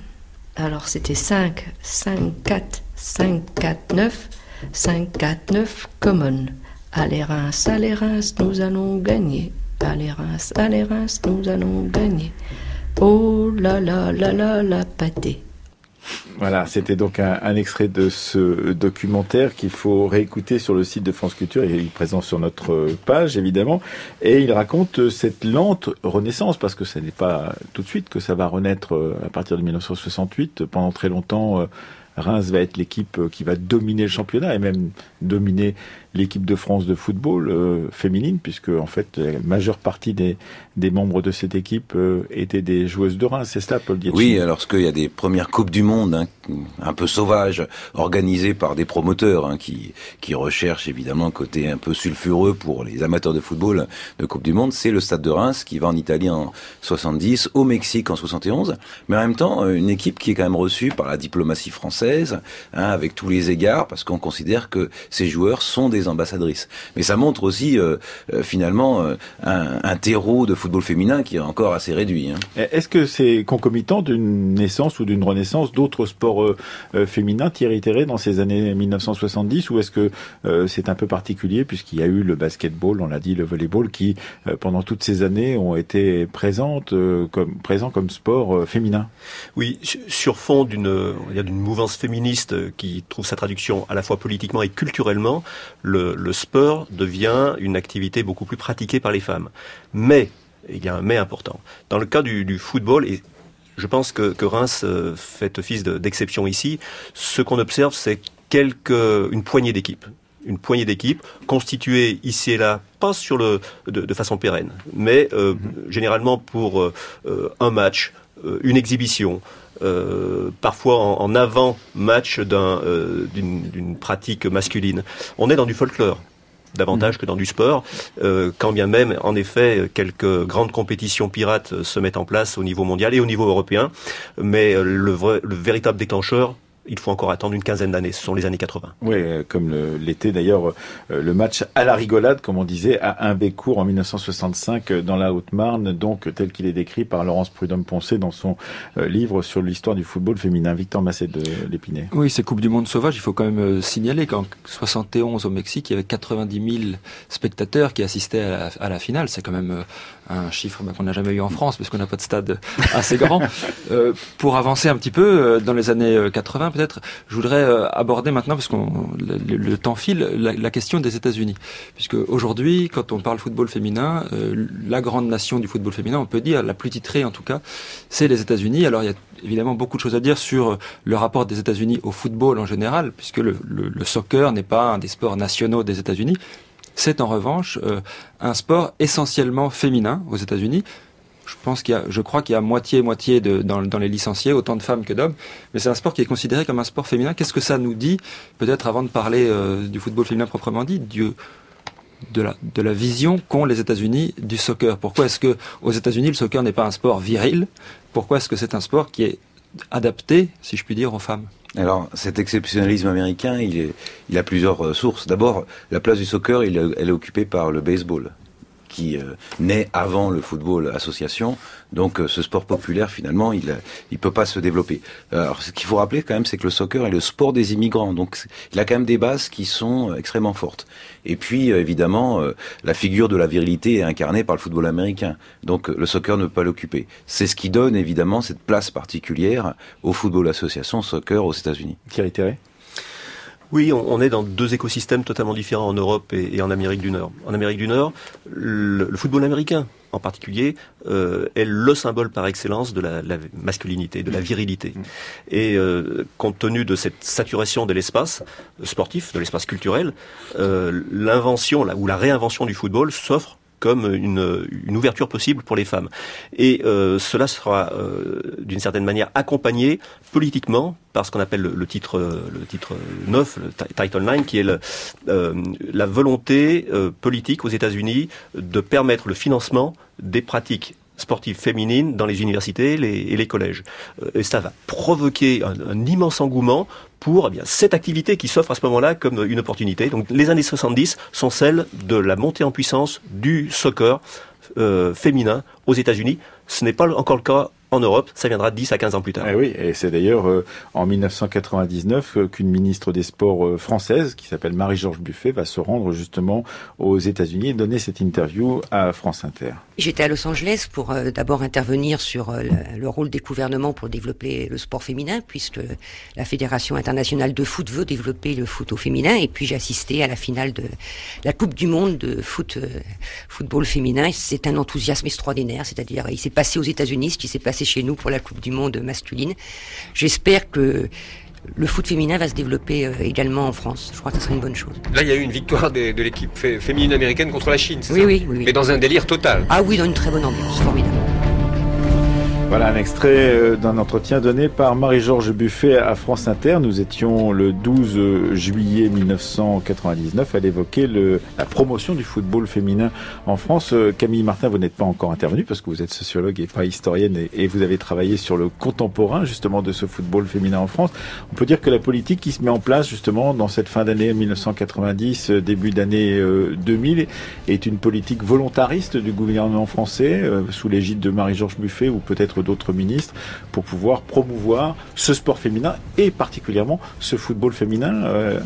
Alors c'était 5, 5, 4, 5, 4, 9, 5, 4, 9, common. Allez Reims, allez Reims, nous allons gagner. Allez Reims, allez Reims, nous allons gagner. Oh là là là là la pâté. Voilà, c'était donc un, un, extrait de ce documentaire qu'il faut réécouter sur le site de France Culture. Il est présent sur notre page, évidemment. Et il raconte cette lente renaissance, parce que ce n'est pas tout de suite que ça va renaître euh, à partir de 1968. Pendant très longtemps, euh, Reims va être l'équipe euh, qui va dominer le championnat et même dominer l'équipe de France de football euh, féminine, puisque en fait la majeure partie des, membres de cette équipe euh, étaient des joueuses de Reims. C'est cela, Paul Dietz Oui, lorsqu'il y a des premières coupes du monde, hein, un peu sauvages, organisées par des promoteurs hein, qui qui recherchent évidemment un côté un peu sulfureux pour les amateurs de football de Coupe du Monde, c'est le Stade de Reims qui va en Italie en 70, au Mexique en 71, mais en même temps une équipe qui est quand même reçue par la diplomatie française, hein, avec tous les égards, parce qu'on considère que ces joueurs sont des des ambassadrices. Mais ça montre aussi euh, euh, finalement euh, un, un, terreau de football féminin qui est encore assez réduit. Hein. Est-ce que c'est concomitant d'une naissance ou d'une renaissance d'autres sports féminins, Thierry Terré, dans ces années 1970, ou est-ce que c'est un peu particulier puisqu'il y a eu le basketball, on l'a dit, le volleyball, qui pendant toutes ces années ont été présentes présents comme sport féminin? Oui, sur fond d'une mouvance féministe qui trouve sa traduction à la fois politiquement et culturellement, le, le sport devient une activité beaucoup plus pratiquée par les femmes. Mais, il y a un mais important. Dans le cas du, du football, et je pense que, que Reims euh, fait office d'exception ici, ce qu'on observe, c'est quelques, une poignée d'équipes une poignée d'équipes constituées ici et là, pas sur le de, de façon pérenne, mais euh, mm-hmm. généralement pour euh, un match, une exhibition, parfois en, en avant-match d'une pratique masculine. On est dans du folklore davantage mmh. que dans du sport, euh, quand bien même, en effet, quelques grandes compétitions pirates se mettent en place au niveau mondial et au niveau européen, mais le, vrai, le véritable déclencheur, il faut encore attendre une quinzaine d'années. Ce sont les années 80. Oui, euh, comme l'été d'ailleurs euh, le match à la rigolade, comme on disait, à Imbécourt en 1965 euh, dans la Haute-Marne, donc tel qu'il est décrit par Laurence Prudhomme-Poncé dans son livre sur l'histoire du football féminin. Victor Massé de l'Épinay. Oui, c'est Coupe du Monde sauvage. Il faut quand même signaler qu'en 71 au Mexique, il y avait 90 000 spectateurs qui assistaient à la, à la finale. C'est quand même un chiffre bah, qu'on n'a jamais eu en France parce qu'on n'a pas de stade assez grand. Euh, pour avancer un petit peu euh, dans les années 80 euh, peut-être, je voudrais aborder maintenant parce qu'on le, temps file la, question des États-Unis, puisque aujourd'hui quand on parle football féminin, la grande nation du football féminin, on peut dire la plus titrée en tout cas, c'est les États-Unis. Alors il y a évidemment beaucoup de choses à dire sur le rapport des États-Unis au football en général, puisque le soccer n'est pas un des sports nationaux des États-Unis, c'est en revanche euh, un sport essentiellement féminin aux États-Unis. Je pense qu'il y a, je crois qu'il y a moitié moitié dans, les licenciés, autant de femmes que d'hommes. Mais c'est un sport qui est considéré comme un sport féminin. Qu'est-ce que ça nous dit Peut-être avant de parler euh, du football féminin proprement dit, de la, de la vision qu'ont les États-Unis du soccer? Pourquoi est-ce que aux États-Unis le soccer n'est pas un sport viril? Pourquoi est-ce que c'est un sport qui est adapté, si je puis dire, aux femmes? Alors, cet exceptionnalisme américain, il, a plusieurs euh, sources. D'abord, la place du soccer, elle est occupée par le baseball qui euh, naît avant le football association. Donc euh, ce sport populaire, finalement, il ne peut pas se développer. Alors ce qu'il faut rappeler quand même, c'est que le soccer est le sport des immigrants. Donc il a quand même des bases qui sont extrêmement fortes. Et puis évidemment, la figure de la virilité est incarnée par le football américain. Donc le soccer ne peut pas l'occuper. C'est ce qui donne évidemment cette place particulière au football association soccer aux États-Unis. Thierry oui, on, est dans deux écosystèmes totalement différents en Europe et, en Amérique du Nord. En Amérique du Nord, le, football américain en particulier euh, est le symbole par excellence de la, masculinité, de la virilité. Mm. Et euh, compte tenu de cette saturation de l'espace sportif, de l'espace culturel, euh, l'invention ou la réinvention du football s'offre comme une, ouverture possible pour les femmes. Et euh, cela sera euh, d'une certaine manière accompagné politiquement par ce qu'on appelle le, titre le titre 9, le Title 9, qui est euh, la volonté euh, politique aux États-Unis de permettre le financement des pratiques sportives féminines dans les universités et les collèges. Euh, et ça va provoquer un, immense engouement pour eh bien, cette activité qui s'offre à ce moment-là comme une opportunité. Donc les années 70 sont celles de la montée en puissance du soccer euh, féminin aux États-Unis. Ce n'est pas encore le cas en Europe, ça viendra 10 à 15 ans plus tard. Eh oui, et c'est d'ailleurs euh, en 1999 euh, qu'une ministre des Sports euh, française, qui s'appelle Marie-Georges Buffet, va se rendre justement aux États-Unis et donner cette interview à France Inter. J'étais à Los Angeles pour d'abord intervenir sur le rôle des gouvernements pour développer le sport féminin, puisque la Fédération internationale de foot veut développer le foot au féminin, et puis j'ai assisté à la finale de la Coupe du Monde de foot, football féminin. C'est un enthousiasme extraordinaire, c'est-à-dire il s'est passé aux États-Unis ce qui s'est passé chez nous pour la Coupe du Monde masculine. J'espère que le foot féminin va se développer euh, également en France. Je crois que ce serait une bonne chose. Là, il y a eu une victoire de, l'équipe féminine américaine contre la Chine, oui, oui, oui, Mais dans un délire total. Ah oui, dans une très bonne ambiance, formidable. Voilà un extrait euh, d'un entretien donné par Marie-Georges Buffet à France Inter. Nous étions le 12 juillet 1999. Elle évoquait le, la promotion du football féminin en France. Euh, Camille Martin, vous n'êtes pas encore intervenue parce que vous êtes sociologue et pas historienne et, vous avez travaillé sur le contemporain justement de ce football féminin en France. On peut dire que la politique qui se met en place justement dans cette fin d'année 1990, euh, début d'année 2000 est une politique volontariste du gouvernement français sous l'égide de Marie-Georges Buffet ou peut-être d'autres ministres pour pouvoir promouvoir ce sport féminin et particulièrement ce football féminin. Euh,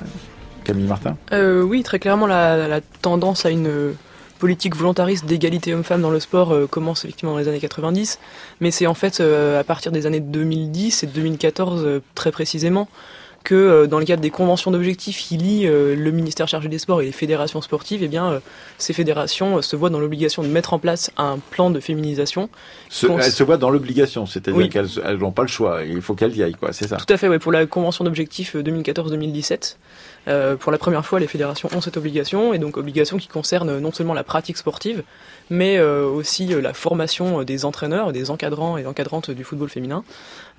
Camille Martin euh, Oui, très clairement, la, tendance à une politique volontariste d'égalité homme-femme dans le sport euh, commence effectivement dans les années 90, mais c'est en fait euh, à partir des années 2010 et 2014 euh, très précisément que euh, dans le cadre des conventions d'objectifs qui lient euh, le ministère chargé des sports et les fédérations sportives, eh bien, euh, ces fédérations se voient dans l'obligation de mettre en place un plan de féminisation. Se, elles se voient dans l'obligation, c'est-à-dire oui. qu'elles n'ont pas le choix, il faut qu'elles y aillent, quoi, c'est ça Tout à fait, ouais, pour la convention d'objectifs 2014-2017. Euh, pour la première fois, les fédérations ont cette obligation, et donc obligation qui concerne non seulement la pratique sportive, mais euh, aussi la formation des entraîneurs, des encadrants et encadrantes du football féminin,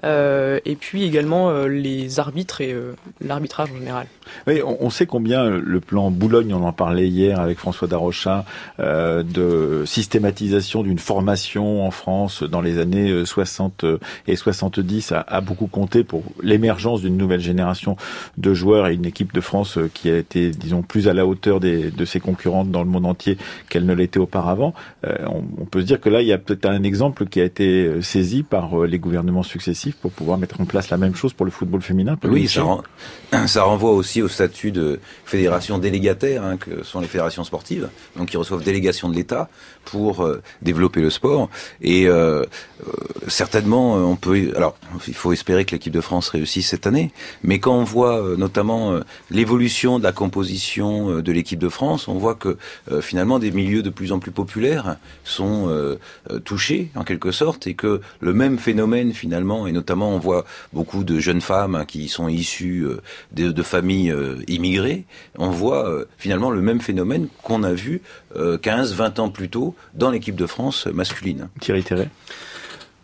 et puis également euh, les arbitres et euh, l'arbitrage en général. Oui, on, on, sait combien le plan Boulogne, on en parlait hier avec François Darochat, de systématisation d'une formation en France dans les années 60 et 70 a, a beaucoup compté pour l'émergence d'une nouvelle génération de joueurs et une équipe de France qui a été, disons, plus à la hauteur des, de ses concurrentes dans le monde entier qu'elle ne l'était auparavant. On, on, peut se dire que là, il y a peut-être un exemple qui a été saisi par les gouvernements successifs pour pouvoir mettre en place la même chose pour le football féminin. Oui, ça, renvoie aussi au statut de fédération délégataire hein, que sont les fédérations sportives, donc qui reçoivent délégation de l'État pour euh, développer le sport. Et euh, euh, certainement, on peut. Alors, il faut espérer que l'équipe de France réussisse cette année. Mais quand on voit notamment l'évolution de la composition de l'équipe de France, on voit que finalement des milieux de plus en plus populaires sont touchés en quelque sorte, et que le même phénomène finalement, et notamment on voit beaucoup de jeunes femmes hein, qui sont issues de, de, familles immigrées, on voit finalement le même phénomène qu'on a vu 15-20 ans plus tôt dans l'équipe de France masculine. Thierry Terret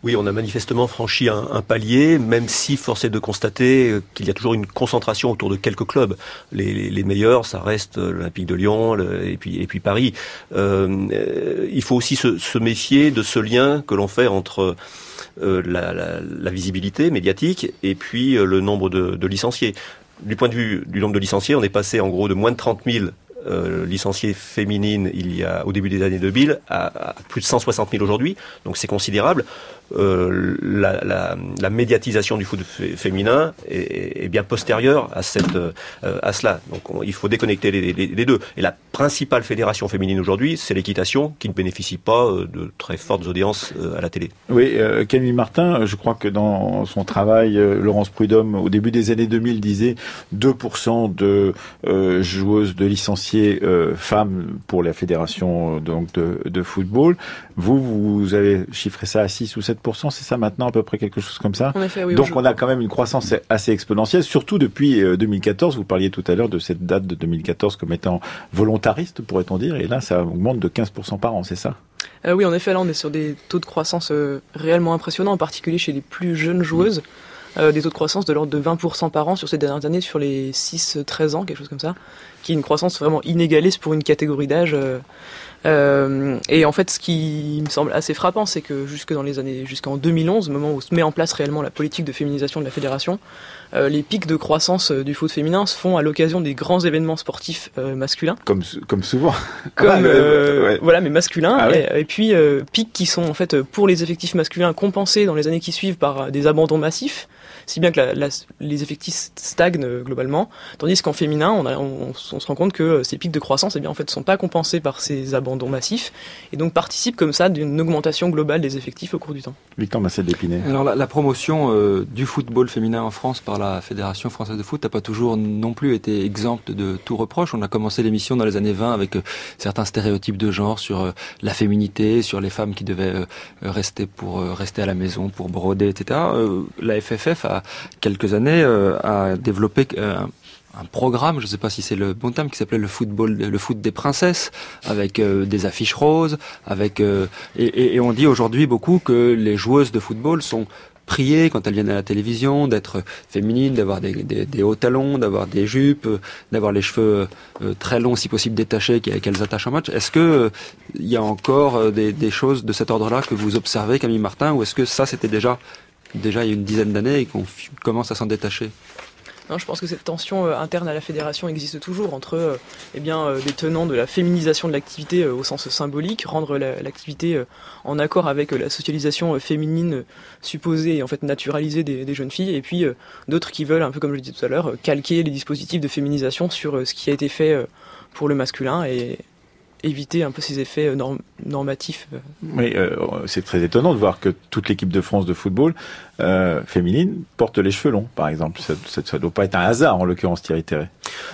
oui, on a manifestement franchi un, un, palier, même si force est de constater qu'il y a toujours une concentration autour de quelques clubs. Les, les, les meilleurs, ça reste l'Olympique de Lyon le, et, puis, et puis Paris. Euh, il faut aussi se, se, méfier de ce lien que l'on fait entre euh, la, visibilité médiatique et puis euh, le nombre de, de licenciés. Du point de vue du nombre de licenciés, on est passé en gros de moins de 30 000 euh, licenciées féminines il y a au début des années 2000 à, à plus de 160 000 aujourd'hui, donc c'est considérable. Euh, la, médiatisation du foot féminin est, bien postérieure à, cette, euh, à cela. Donc on, il faut déconnecter les, deux. Et la principale fédération féminine aujourd'hui, c'est l'équitation, qui ne bénéficie pas euh, de très fortes audiences à la télé. Oui, Camille Martin, je crois que dans son travail, Laurence Prudhomme, au début des années 2000, disait 2% de joueuses de licenciés femmes pour la fédération donc de football. Vous, vous avez chiffré ça à 6 ou 7 c'est ça maintenant à peu près quelque chose comme ça. Effet, oui, Donc on a quand même une croissance assez exponentielle, surtout depuis 2014. Vous parliez tout à l'heure de cette date de 2014 comme étant volontariste, pourrait-on dire, et là ça augmente de 15% par an, c'est ça? Euh, Oui, en effet, là on est sur des taux de croissance euh, réellement impressionnants, en particulier chez les plus jeunes joueuses. Euh, des taux de croissance de l'ordre de 20% par an sur ces dernières années, sur les 6-13 ans, quelque chose comme ça, qui est une croissance vraiment inégalée pour une catégorie d'âge. Euh, et en fait, ce qui me semble assez frappant, c'est que jusque dans les années, jusqu'en 2011, moment où se met en place réellement la politique de féminisation de la fédération, euh, les pics de croissance euh, du foot féminin se font à l'occasion des grands événements sportifs euh, masculins. Comme, comme souvent. Comme, ah, ouais. Voilà, mais masculins. Ah, ouais. et, et, puis, pics qui sont en fait pour les effectifs masculins compensés dans les années qui suivent par des abandons massifs si bien que la, la, les effectifs stagnent globalement, tandis qu'en féminin, on, a, on, on, se rend compte que ces pics de croissance, eh bien, en fait, sont pas compensés par ces abandons massifs, et donc participent comme ça d'une augmentation globale des effectifs au cours du temps. Victor Massel d'Épinay. Alors la, la promotion euh, du football féminin en France par la Fédération française de foot n'a pas toujours non plus été exempte de tout reproche. On a commencé l'émission dans les années 20 avec euh, certains stéréotypes de genre sur euh, la féminité, sur les femmes qui devaient euh, rester pour rester à la maison, pour broder, etc. la FFF a quelques années a développé un programme, je ne sais pas si c'est le bon terme, qui s'appelait le football, le foot des princesses, avec des affiches roses, avec et, on dit aujourd'hui beaucoup que les joueuses de football sont prier quand elles viennent à la télévision, d'être féminines, d'avoir des, hauts talons, d'avoir des jupes, d'avoir les cheveux euh, très longs, si possible détachés, qu'elles attachent en match. Est-ce que il euh, y a encore euh, des, choses de cet ordre-là que vous observez, Camille Martin, ou est-ce que ça c'était déjà déjà il y a une dizaine d'années et qu'on commence à s'en détacher. Je pense que cette tension euh, interne à la fédération existe toujours entre euh, eh bien, euh, des tenants de la féminisation de l'activité au sens symbolique, rendre l'activité en accord avec la socialisation féminine supposée et en fait naturalisée des, des jeunes filles, et puis d'autres qui veulent, un peu comme je le disais tout à l'heure, calquer les dispositifs de féminisation sur ce qui a été fait pour le masculin et éviter un peu ces effets normatifs. Oui, c'est très étonnant de voir que toute l'équipe de France de football euh, féminine porte les cheveux longs, par exemple. Ça ne doit pas être un hasard, en l'occurrence, Thierry Terré.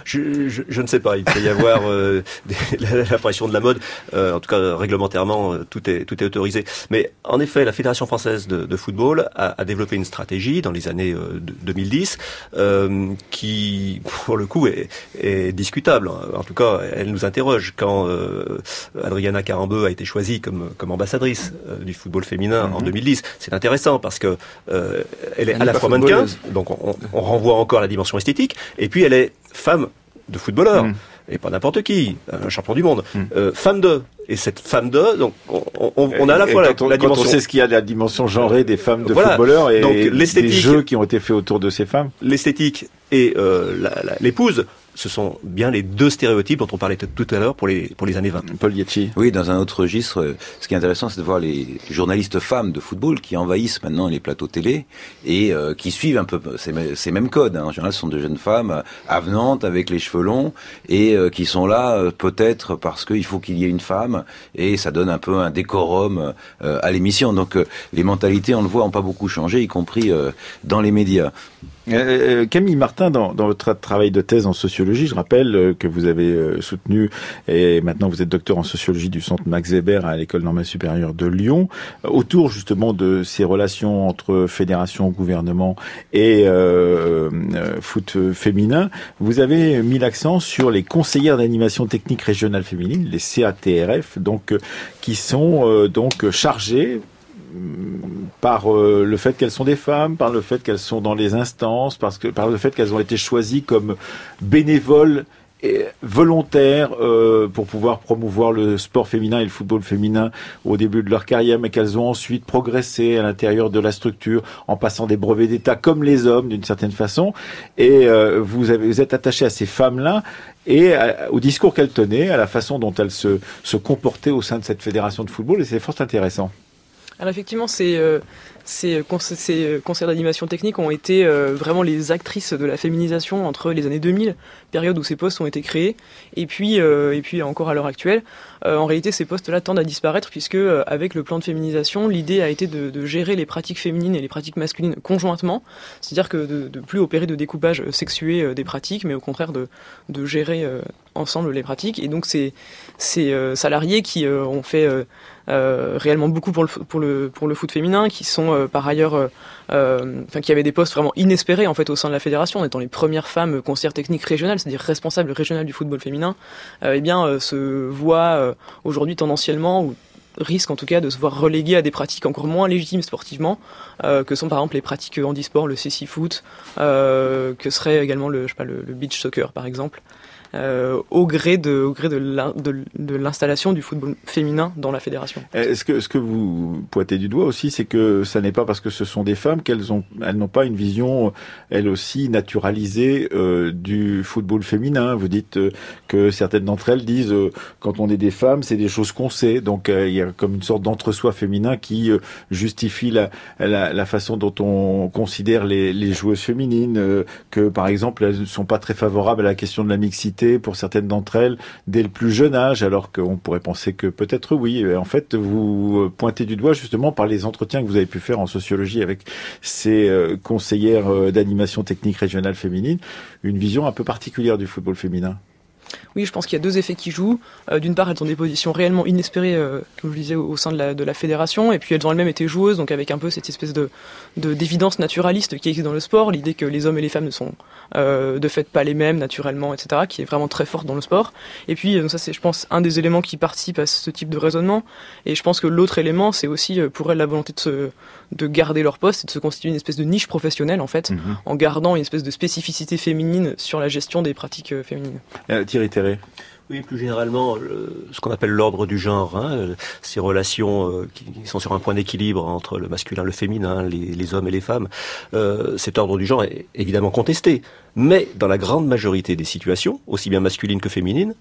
Je, je, je, ne sais pas. Il peut y avoir euh, la, pression de la mode. Euh, en tout cas, réglementairement, euh, tout est tout est autorisé. Mais en effet, la Fédération française de, de football a, a, développé une stratégie dans les années 2010 qui, pour le coup, est, est, discutable. En tout cas, elle nous interroge. Quand Adriana Carambeu a été choisie comme comme ambassadrice du football féminin en 2010, mhm. c'est intéressant parce que euh, elle est à la fois mannequin, donc on, renvoie encore la dimension esthétique, et puis elle est femme de footballeur. Mm. Et pas n'importe qui, un champion du monde. Mm. Euh, femme de. Et cette femme de, donc on, a à la fois la, dimension. Quand on sait ce qu'il y a de la dimension genrée des femmes de footballeurs et donc, des jeux qui ont été faits autour de ces femmes. L'esthétique et euh, l'épouse ce sont bien les deux stéréotypes dont on parlait tout à l'heure pour les, pour les années 20. Paul Yetchi. Oui, dans un autre registre, ce qui est intéressant, c'est de voir les journalistes femmes de football qui envahissent maintenant les plateaux télé et euh, qui suivent un peu ces, ces mêmes codes. Hein. En général, ce sont de jeunes femmes euh, avenantes avec les cheveux longs et euh, qui sont là peut-être parce qu'il faut qu'il y ait une femme et ça donne un peu un décorum à l'émission. Donc les mentalités, on le voit, ont pas beaucoup changé, y compris dans les médias. Euh, euh, Camille Martin, dans, votre travail de thèse en sociologie, je rappelle euh, que vous avez soutenu, et maintenant vous êtes docteur en sociologie du centre Max Weber à l'école normale supérieure de Lyon, autour justement de ces relations entre fédération, gouvernement et foot féminin. Vous avez mis l'accent sur les conseillères d'animation technique régionale féminine, les CATRF, donc qui sont donc chargées par euh, le fait qu'elles sont des femmes, par le fait qu'elles sont dans les instances, parce que par le fait qu'elles ont été choisies comme bénévoles et volontaires euh, pour pouvoir promouvoir le sport féminin et le football féminin au début de leur carrière, mais qu'elles ont ensuite progressé à l'intérieur de la structure en passant des brevets d'État comme les hommes d'une certaine façon. Et euh, vous, avez, êtes attaché à ces femmes-là et au discours qu'elles tenaient, à la façon dont elles se, se comportaient au sein de cette fédération de football, et c'est fort intéressant. Alors effectivement, ces, euh, euh, euh, concerts d'animation technique ont été vraiment les actrices de la féminisation entre les années 2000, période où ces postes ont été créés, et puis, et puis encore à l'heure actuelle. En réalité, ces postes-là tendent à disparaître puisque avec le plan de féminisation, l'idée a été de, gérer les pratiques féminines et les pratiques masculines conjointement, c'est-à-dire que de, de, plus opérer de découpage sexué des pratiques, mais au contraire de, gérer ensemble les pratiques. Et donc ces, salariés qui ont fait euh, réellement beaucoup pour le, foot féminin, qui sont euh, par ailleurs, euh, enfin qui avaient des postes vraiment inespérés en fait au sein de la fédération, en étant les premières femmes conseillères techniques régionales, c'est-à-dire responsables régionales du football féminin, eh bien se voient aujourd'hui tendanciellement ou risquent en tout cas de se voir reléguées à des pratiques encore moins légitimes sportivement, que sont par exemple les pratiques handisport, le CC foot, que serait également le, je sais pas, le beach soccer par exemple. Euh, au gré de, au gré de l'installation du football féminin dans la fédération. Est-ce que ce que vous pointez du doigt aussi, c'est que ça n'est pas parce que ce sont des femmes qu'elles ont elles n'ont pas une vision elles aussi naturalisée euh, du football féminin. Vous dites euh, que certaines d'entre elles disent quand on est des femmes, c'est des choses qu'on sait. Donc il y a comme une sorte d'entre-soi féminin qui justifie la, la, la, façon dont on considère les, les joueuses féminines, que par exemple elles ne sont pas très favorables à la question de la mixité pour certaines d'entre elles dès le plus jeune âge, alors qu'on pourrait penser que peut-être oui. En fait, vous pointez du doigt justement par les entretiens que vous avez pu faire en sociologie avec ces euh, conseillères euh, d'animation technique régionale féminine, une vision un peu particulière du football féminin. Oui, je pense qu'il y a deux effets qui jouent. Euh, d'une part, elles ont des positions réellement inespérées, euh, comme je disais, au, sein de la, de la fédération, et puis elles ont elles-mêmes été joueuses, donc avec un peu cette espèce de d'évidence naturaliste qui existe dans le sport, l'idée que les hommes et les femmes ne sont euh, de fait pas les mêmes naturellement, etc., qui est vraiment très forte dans le sport. Et puis ça, c'est, je pense, un des éléments qui participe à ce type de raisonnement. Et je pense que l'autre élément, c'est aussi pour elles la volonté de se de garder leur poste et de se constituer une espèce de niche professionnelle en fait, mhm. en gardant une espèce de spécificité féminine sur la gestion des pratiques féminines. Thierry Terré. Oui, plus généralement, ce qu'on appelle l'ordre du genre, hein, ces relations euh, qui, sont sur un point d'équilibre entre le masculin, le féminin, les, hommes et les femmes, euh, cet ordre du genre est évidemment contesté. Mais dans la grande majorité des situations, aussi bien masculines que féminines,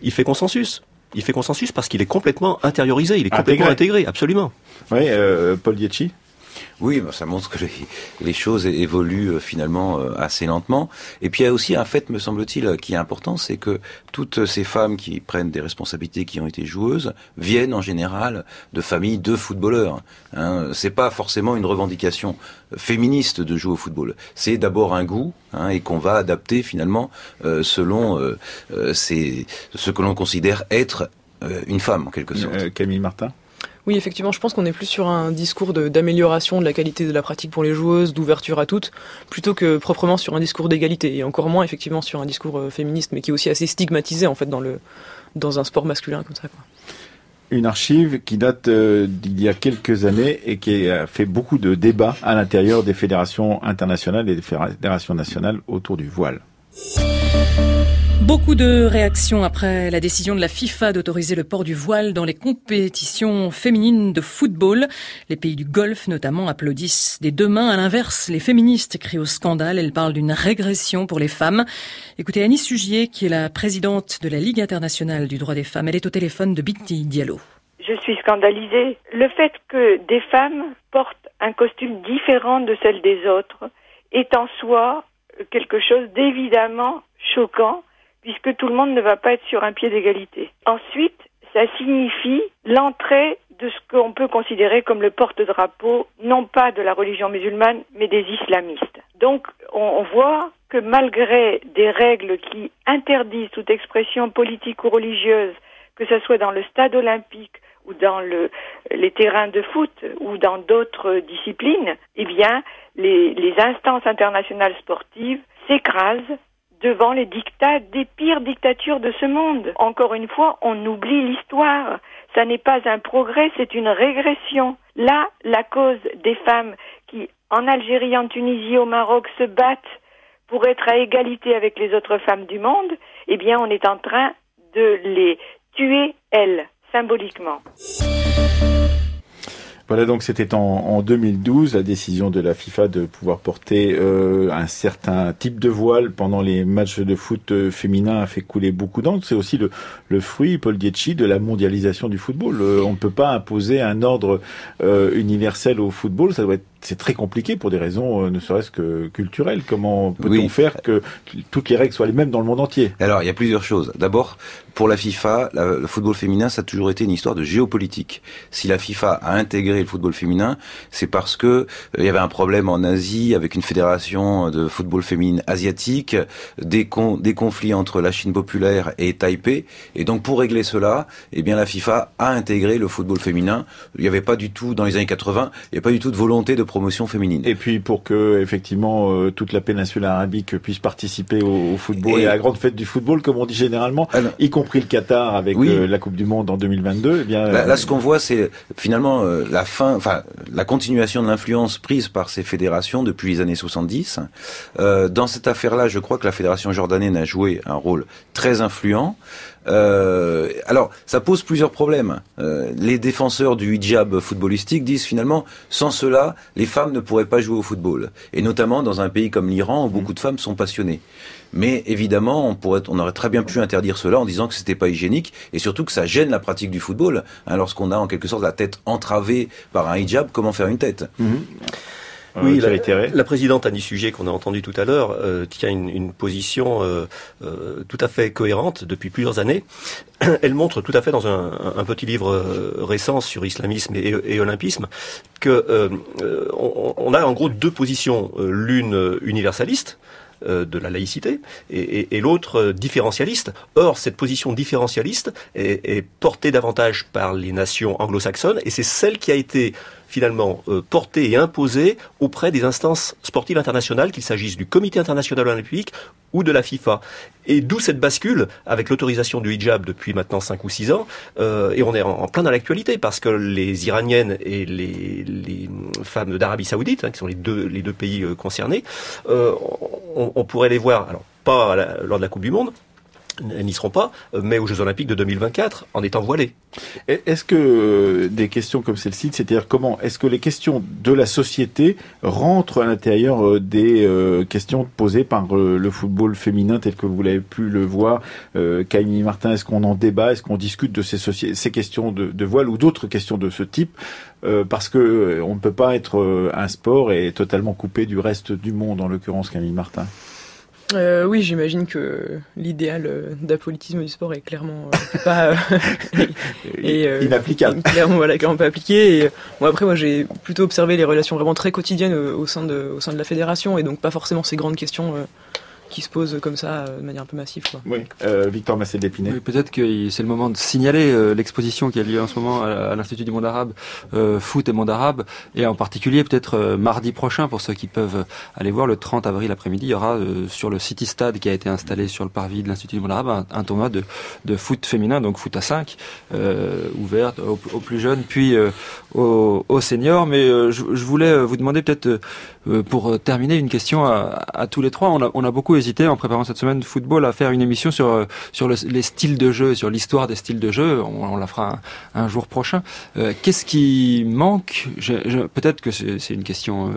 il fait consensus. Il fait consensus parce qu'il est complètement intériorisé, il est complètement intégré, absolument. Oui, euh, Paul Dietchi oui, bah, ça montre que les, choses évoluent euh, finalement euh, assez lentement. Et puis il y a aussi un fait, me semble-t-il, qui est important, c'est que toutes ces femmes qui prennent des responsabilités, qui ont été joueuses, viennent en général de familles de footballeurs. Hein. C'est pas forcément une revendication féministe de jouer au football. C'est d'abord un goût hein, et qu'on va adapter finalement euh, selon ce que l'on considère être une femme en quelque sorte. Camille Martin? Oui, effectivement, je pense qu'on est plus sur un discours d'amélioration de, la qualité de la pratique pour les joueuses, d'ouverture à toutes, plutôt que proprement sur un discours d'égalité, et encore moins effectivement sur un discours euh, féministe, mais qui est aussi assez stigmatisé en fait dans, le, dans un sport masculin comme ça. Une archive qui date euh, d'il y a quelques années et qui a fait beaucoup de débats à l'intérieur des fédérations internationales et des fédérations nationales autour du voile. Beaucoup de réactions après la décision de la FIFA d'autoriser le port du voile dans les compétitions féminines de football. Les pays du Golfe notamment applaudissent des deux mains. À l'inverse, les féministes crient au scandale. Elles parlent d'une régression pour les femmes. Écoutez Annie Sugier, qui est la présidente de la Ligue internationale du droit des femmes. Elle est au téléphone de Binti Diallo. Je suis scandalisée. Le fait que des femmes portent un costume différent de celle des autres est en soi quelque chose d'évidemment choquant puisque tout le monde ne va pas être sur un pied d'égalité. Ensuite, ça signifie l'entrée de ce qu'on peut considérer comme le porte-drapeau, non pas de la religion musulmane, mais des islamistes. Donc, on voit que malgré des règles qui interdisent toute expression politique ou religieuse, que ce soit dans le stade olympique ou dans le, les terrains de foot ou dans d'autres disciplines, eh bien, les instances internationales sportives s'écrasent devant les dictats des pires dictatures de ce monde. Encore une fois, on oublie l'histoire. Ça n'est pas un progrès, c'est une régression. Là, la cause des femmes qui, en Algérie, en Tunisie, au Maroc, se battent pour être à égalité avec les autres femmes du monde, eh bien, on est en train de les tuer, elles, symboliquement. Voilà, donc c'était en, 2012 la décision de la FIFA de pouvoir porter euh, un certain type de voile pendant les matchs de foot euh, féminin a fait couler beaucoup d'encre. C'est aussi le, fruit, Paul Dietchi, de la mondialisation du football. Euh, on ne peut pas imposer un ordre universel au football. Ça doit être c'est très compliqué pour des raisons ne serait-ce que culturelles. Comment peut-on faire que toutes les règles soient les mêmes dans le monde entier? Alors, il y a plusieurs choses. D'abord, pour la FIFA, le football féminin, ça a toujours été une histoire de géopolitique. Si la FIFA a intégré le football féminin, c'est parce que euh, il y avait un problème en Asie avec une fédération de football féminin asiatique, des, des conflits entre la Chine populaire et Taipei, et donc pour régler cela, eh bien la FIFA a intégré le football féminin. Il n'y avait pas du tout dans les années 80, il n'y a pas du tout de volonté de promotion féminine. Et puis pour que effectivement euh, toute la péninsule arabique puisse participer au, football et, à la grande fête du football, comme on dit généralement, y compris le Qatar avec euh, la Coupe du Monde en 2022. Eh bien, là, ce qu'on voit, c'est finalement la fin enfin, la continuation de l'influence prise par ces fédérations depuis les années 70. Euh, dans cette affaire-là, je crois que la fédération jordanienne a joué un rôle très influent. Euh, alors, ça pose plusieurs problèmes. Euh, les défenseurs du hijab footballistique disent finalement, sans cela, les femmes ne pourraient pas jouer au football. Et notamment dans un pays comme l'Iran, où beaucoup de femmes sont passionnées. Mais évidemment, on, pourrait, on aurait très bien pu interdire cela en disant que c'était pas hygiénique et surtout que ça gêne la pratique du football. Hein, Lorsqu'on a en quelque sorte la tête entravée par un hijab, comment faire une tête? Mhm. Oui, la, la, présidente Annie Sujet qu'on a entendu tout à l'heure euh, tient une, une position euh, euh, tout à fait cohérente depuis plusieurs années. Elle montre tout à fait dans un, un petit livre euh, récent sur islamisme et, et olympisme que euh, on, on, a en gros deux positions, l'une universaliste de la laïcité et, l'autre différentialiste. Or, cette position différentialiste est, est portée davantage par les nations anglo-saxonnes et c'est celle qui a été finalement euh, porté et imposé auprès des instances sportives internationales, qu'il s'agisse du Comité international olympique ou de la FIFA. Et d'où cette bascule avec l'autorisation du hijab depuis maintenant 5 ou 6 ans. Euh, et on est en, plein dans l'actualité parce que les Iraniennes et les, femmes d'Arabie Saoudite, hein, qui sont les deux, pays euh, concernés, euh, on, pourrait les voir, alors pas lors de la Coupe du Monde, n'y seront pas, mais aux Jeux Olympiques de 2024 en étant voilés. Est-ce que euh, des questions comme celle-ci, c'est-à-dire comment est-ce que les questions de la société rentrent à l'intérieur euh, des euh, questions posées par le football féminin tel que vous l'avez pu le voir, Camille Martin Est-ce qu'on en débat Est-ce qu'on discute de ces, ces questions de, de voile ou d'autres questions de ce type Parce que on ne peut pas être un sport et totalement coupé du reste du monde, en l'occurrence Camille Martin? Euh, oui, j'imagine que l'idéal euh, d'apolitisme du sport est clairement euh, pas et, inapplicable. Clairement, voilà, clairement pas appliqué. Et, bon, après, moi, j'ai plutôt observé les relations vraiment très quotidiennes au sein de, au sein de la fédération, et donc pas forcément ces grandes questions qui se pose comme ça euh, de manière un peu massive. Quoi. Oui, euh, Victor Massé d'Épinay. Oui, peut-être que c'est le moment de signaler euh, l'exposition qui a lieu en ce moment à, l'Institut du monde arabe, euh, foot et monde arabe, et en particulier peut-être euh, mardi prochain pour ceux qui peuvent aller voir le 30 avril après-midi, il y aura sur le City Stade qui a été installé sur le parvis de l'Institut du monde arabe un, tournoi de, de, foot féminin, donc foot à 5, ouvert aux, aux, plus jeunes, puis aux, aux, seniors. Mais je, je, voulais vous demander peut-être pour terminer une question à, à, tous les trois. On a, on a beaucoup hésité en préparant cette semaine de football à faire une émission sur euh, les styles de jeu, sur l'histoire des styles de jeu. On, la fera un, jour prochain. Euh, qu'est-ce qui manque? Peut-être que c'est une question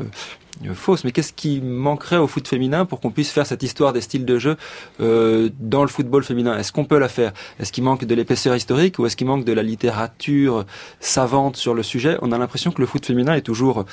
euh, fausse, mais qu'est-ce qui manquerait au foot féminin pour qu'on puisse faire cette histoire des styles de jeu dans le football féminin? Est-ce qu'on peut la faire? Est-ce qu'il manque de l'épaisseur historique ou est-ce qu'il manque de la littérature savante sur le sujet? On a l'impression que le foot féminin est toujours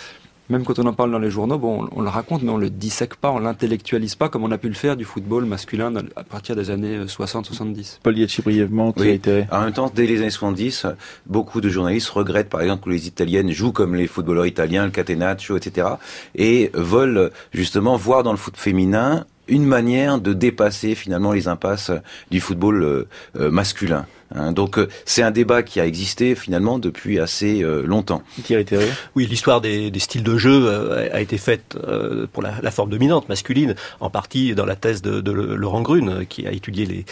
même quand on en parle dans les journaux, bon, on, le raconte, mais on le dissèque pas, on l'intellectualise pas comme on a pu le faire du football masculin à partir des années 60-70. Euh, Paul Yetchi, brièvement, oui. En même temps, dès les années 70, beaucoup de journalistes regrettent, par exemple, que les Italiennes jouent comme les footballeurs italiens, le catenaccio, etc., et veulent justement voir dans le foot féminin une manière de dépasser finalement les impasses du football euh, euh, masculin. Hein. donc euh, c'est un débat qui a existé finalement depuis assez longtemps. Thierry Oui, l'histoire des, styles de jeu a été faite pour la, forme dominante masculine, en partie dans la thèse de, Laurent Grune, qui a étudié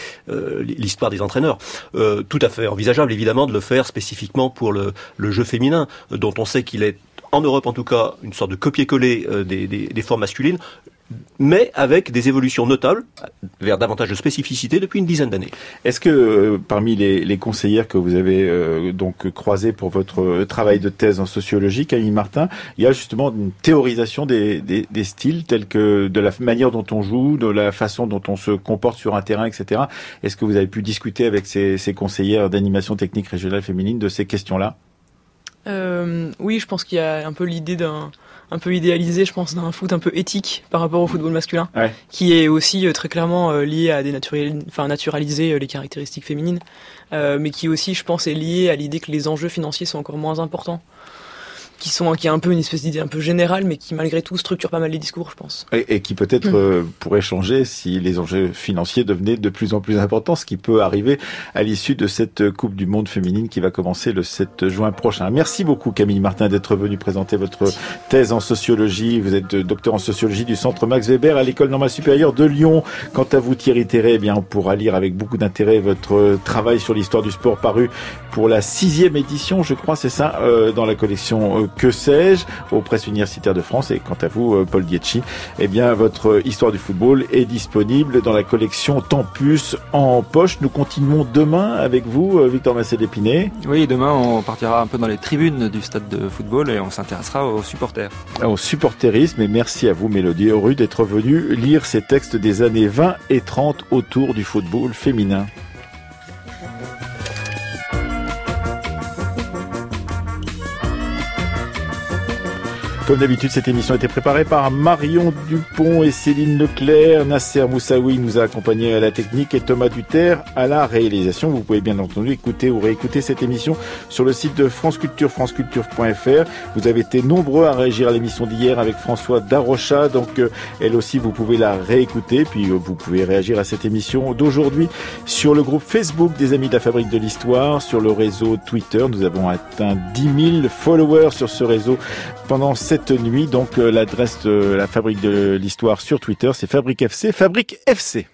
l'histoire des entraîneurs. tout à fait envisageable évidemment de le faire spécifiquement pour le, jeu féminin, dont on sait qu'il est en Europe en tout cas, une sorte de copier-coller des, des, formes masculines mais avec des évolutions notables vers davantage de spécificité depuis une dizaine d'années. Est-ce que euh, parmi les, les, conseillères que vous avez euh, donc croisées pour votre travail de thèse en sociologie, Camille Martin, il y a justement une théorisation des, des, des, styles tels que de la manière dont on joue, de la façon dont on se comporte sur un terrain, etc. Est-ce que vous avez pu discuter avec ces, ces conseillères d'animation technique régionale féminine de ces questions-là? Euh, Oui, je pense qu'il y a un peu l'idée d'un un peu idéalisé, je pense, d'un foot un peu éthique par rapport au football masculin, qui est aussi euh, très clairement euh, lié à des enfin naturaliser euh, les caractéristiques féminines, mais qui aussi, je pense, est lié à l'idée que les enjeux financiers sont encore moins importants qui sont qui a un peu une espèce d'idée un peu générale, mais qui malgré tout structure pas mal les discours, je pense. Et, qui peut-être mm. euh, pourrait changer si les enjeux financiers devenaient de plus en plus importants, ce qui peut arriver à l'issue de cette Coupe du Monde féminine qui va commencer le 7 juin prochain. Merci beaucoup Camille Martin d'être venu présenter votre thèse en sociologie. Vous êtes docteur en sociologie du Centre Max Weber à l'École normale supérieure de Lyon. Quant à vous Thierry Terré, eh bien on pourra lire avec beaucoup d'intérêt votre travail sur l'histoire du sport paru pour la sixième édition, je crois, c'est ça, euh, dans la collection euh, que sais-je aux presses universitaires de France. Et quant à vous, euh, Paul Dietschi, eh bien, votre histoire du football est disponible dans la collection Tempus en poche. Nous continuons demain avec vous, euh, Victor Massé d'Épinay. Oui, demain, on partira un peu dans les tribunes du stade de football et on s'intéressera aux supporters. Au supporterisme et merci à vous, Mélodie Heureux, d'être venu lire ces textes des années 20 et 30 autour du football féminin. Comme d'habitude, cette émission a été préparée par Marion Dupont et Céline Leclerc. Nasser Moussaoui nous a accompagnés à la technique et Thomas Duterre à la réalisation. Vous pouvez bien entendu écouter ou réécouter cette émission sur le site de France Culture, franceculture.fr. Vous avez été nombreux à réagir à l'émission d'hier avec François Darocha. Donc, euh, elle aussi, vous pouvez la réécouter. Puis, euh, vous pouvez réagir à cette émission d'aujourd'hui sur le groupe Facebook des Amis de la Fabrique de l'Histoire, sur le réseau Twitter. Nous avons atteint 10 000 followers sur ce réseau pendant cette nuit. Donc euh, l'adresse de la Fabrique de l'Histoire sur Twitter, c'est Fabrique FC, Fabrique FC.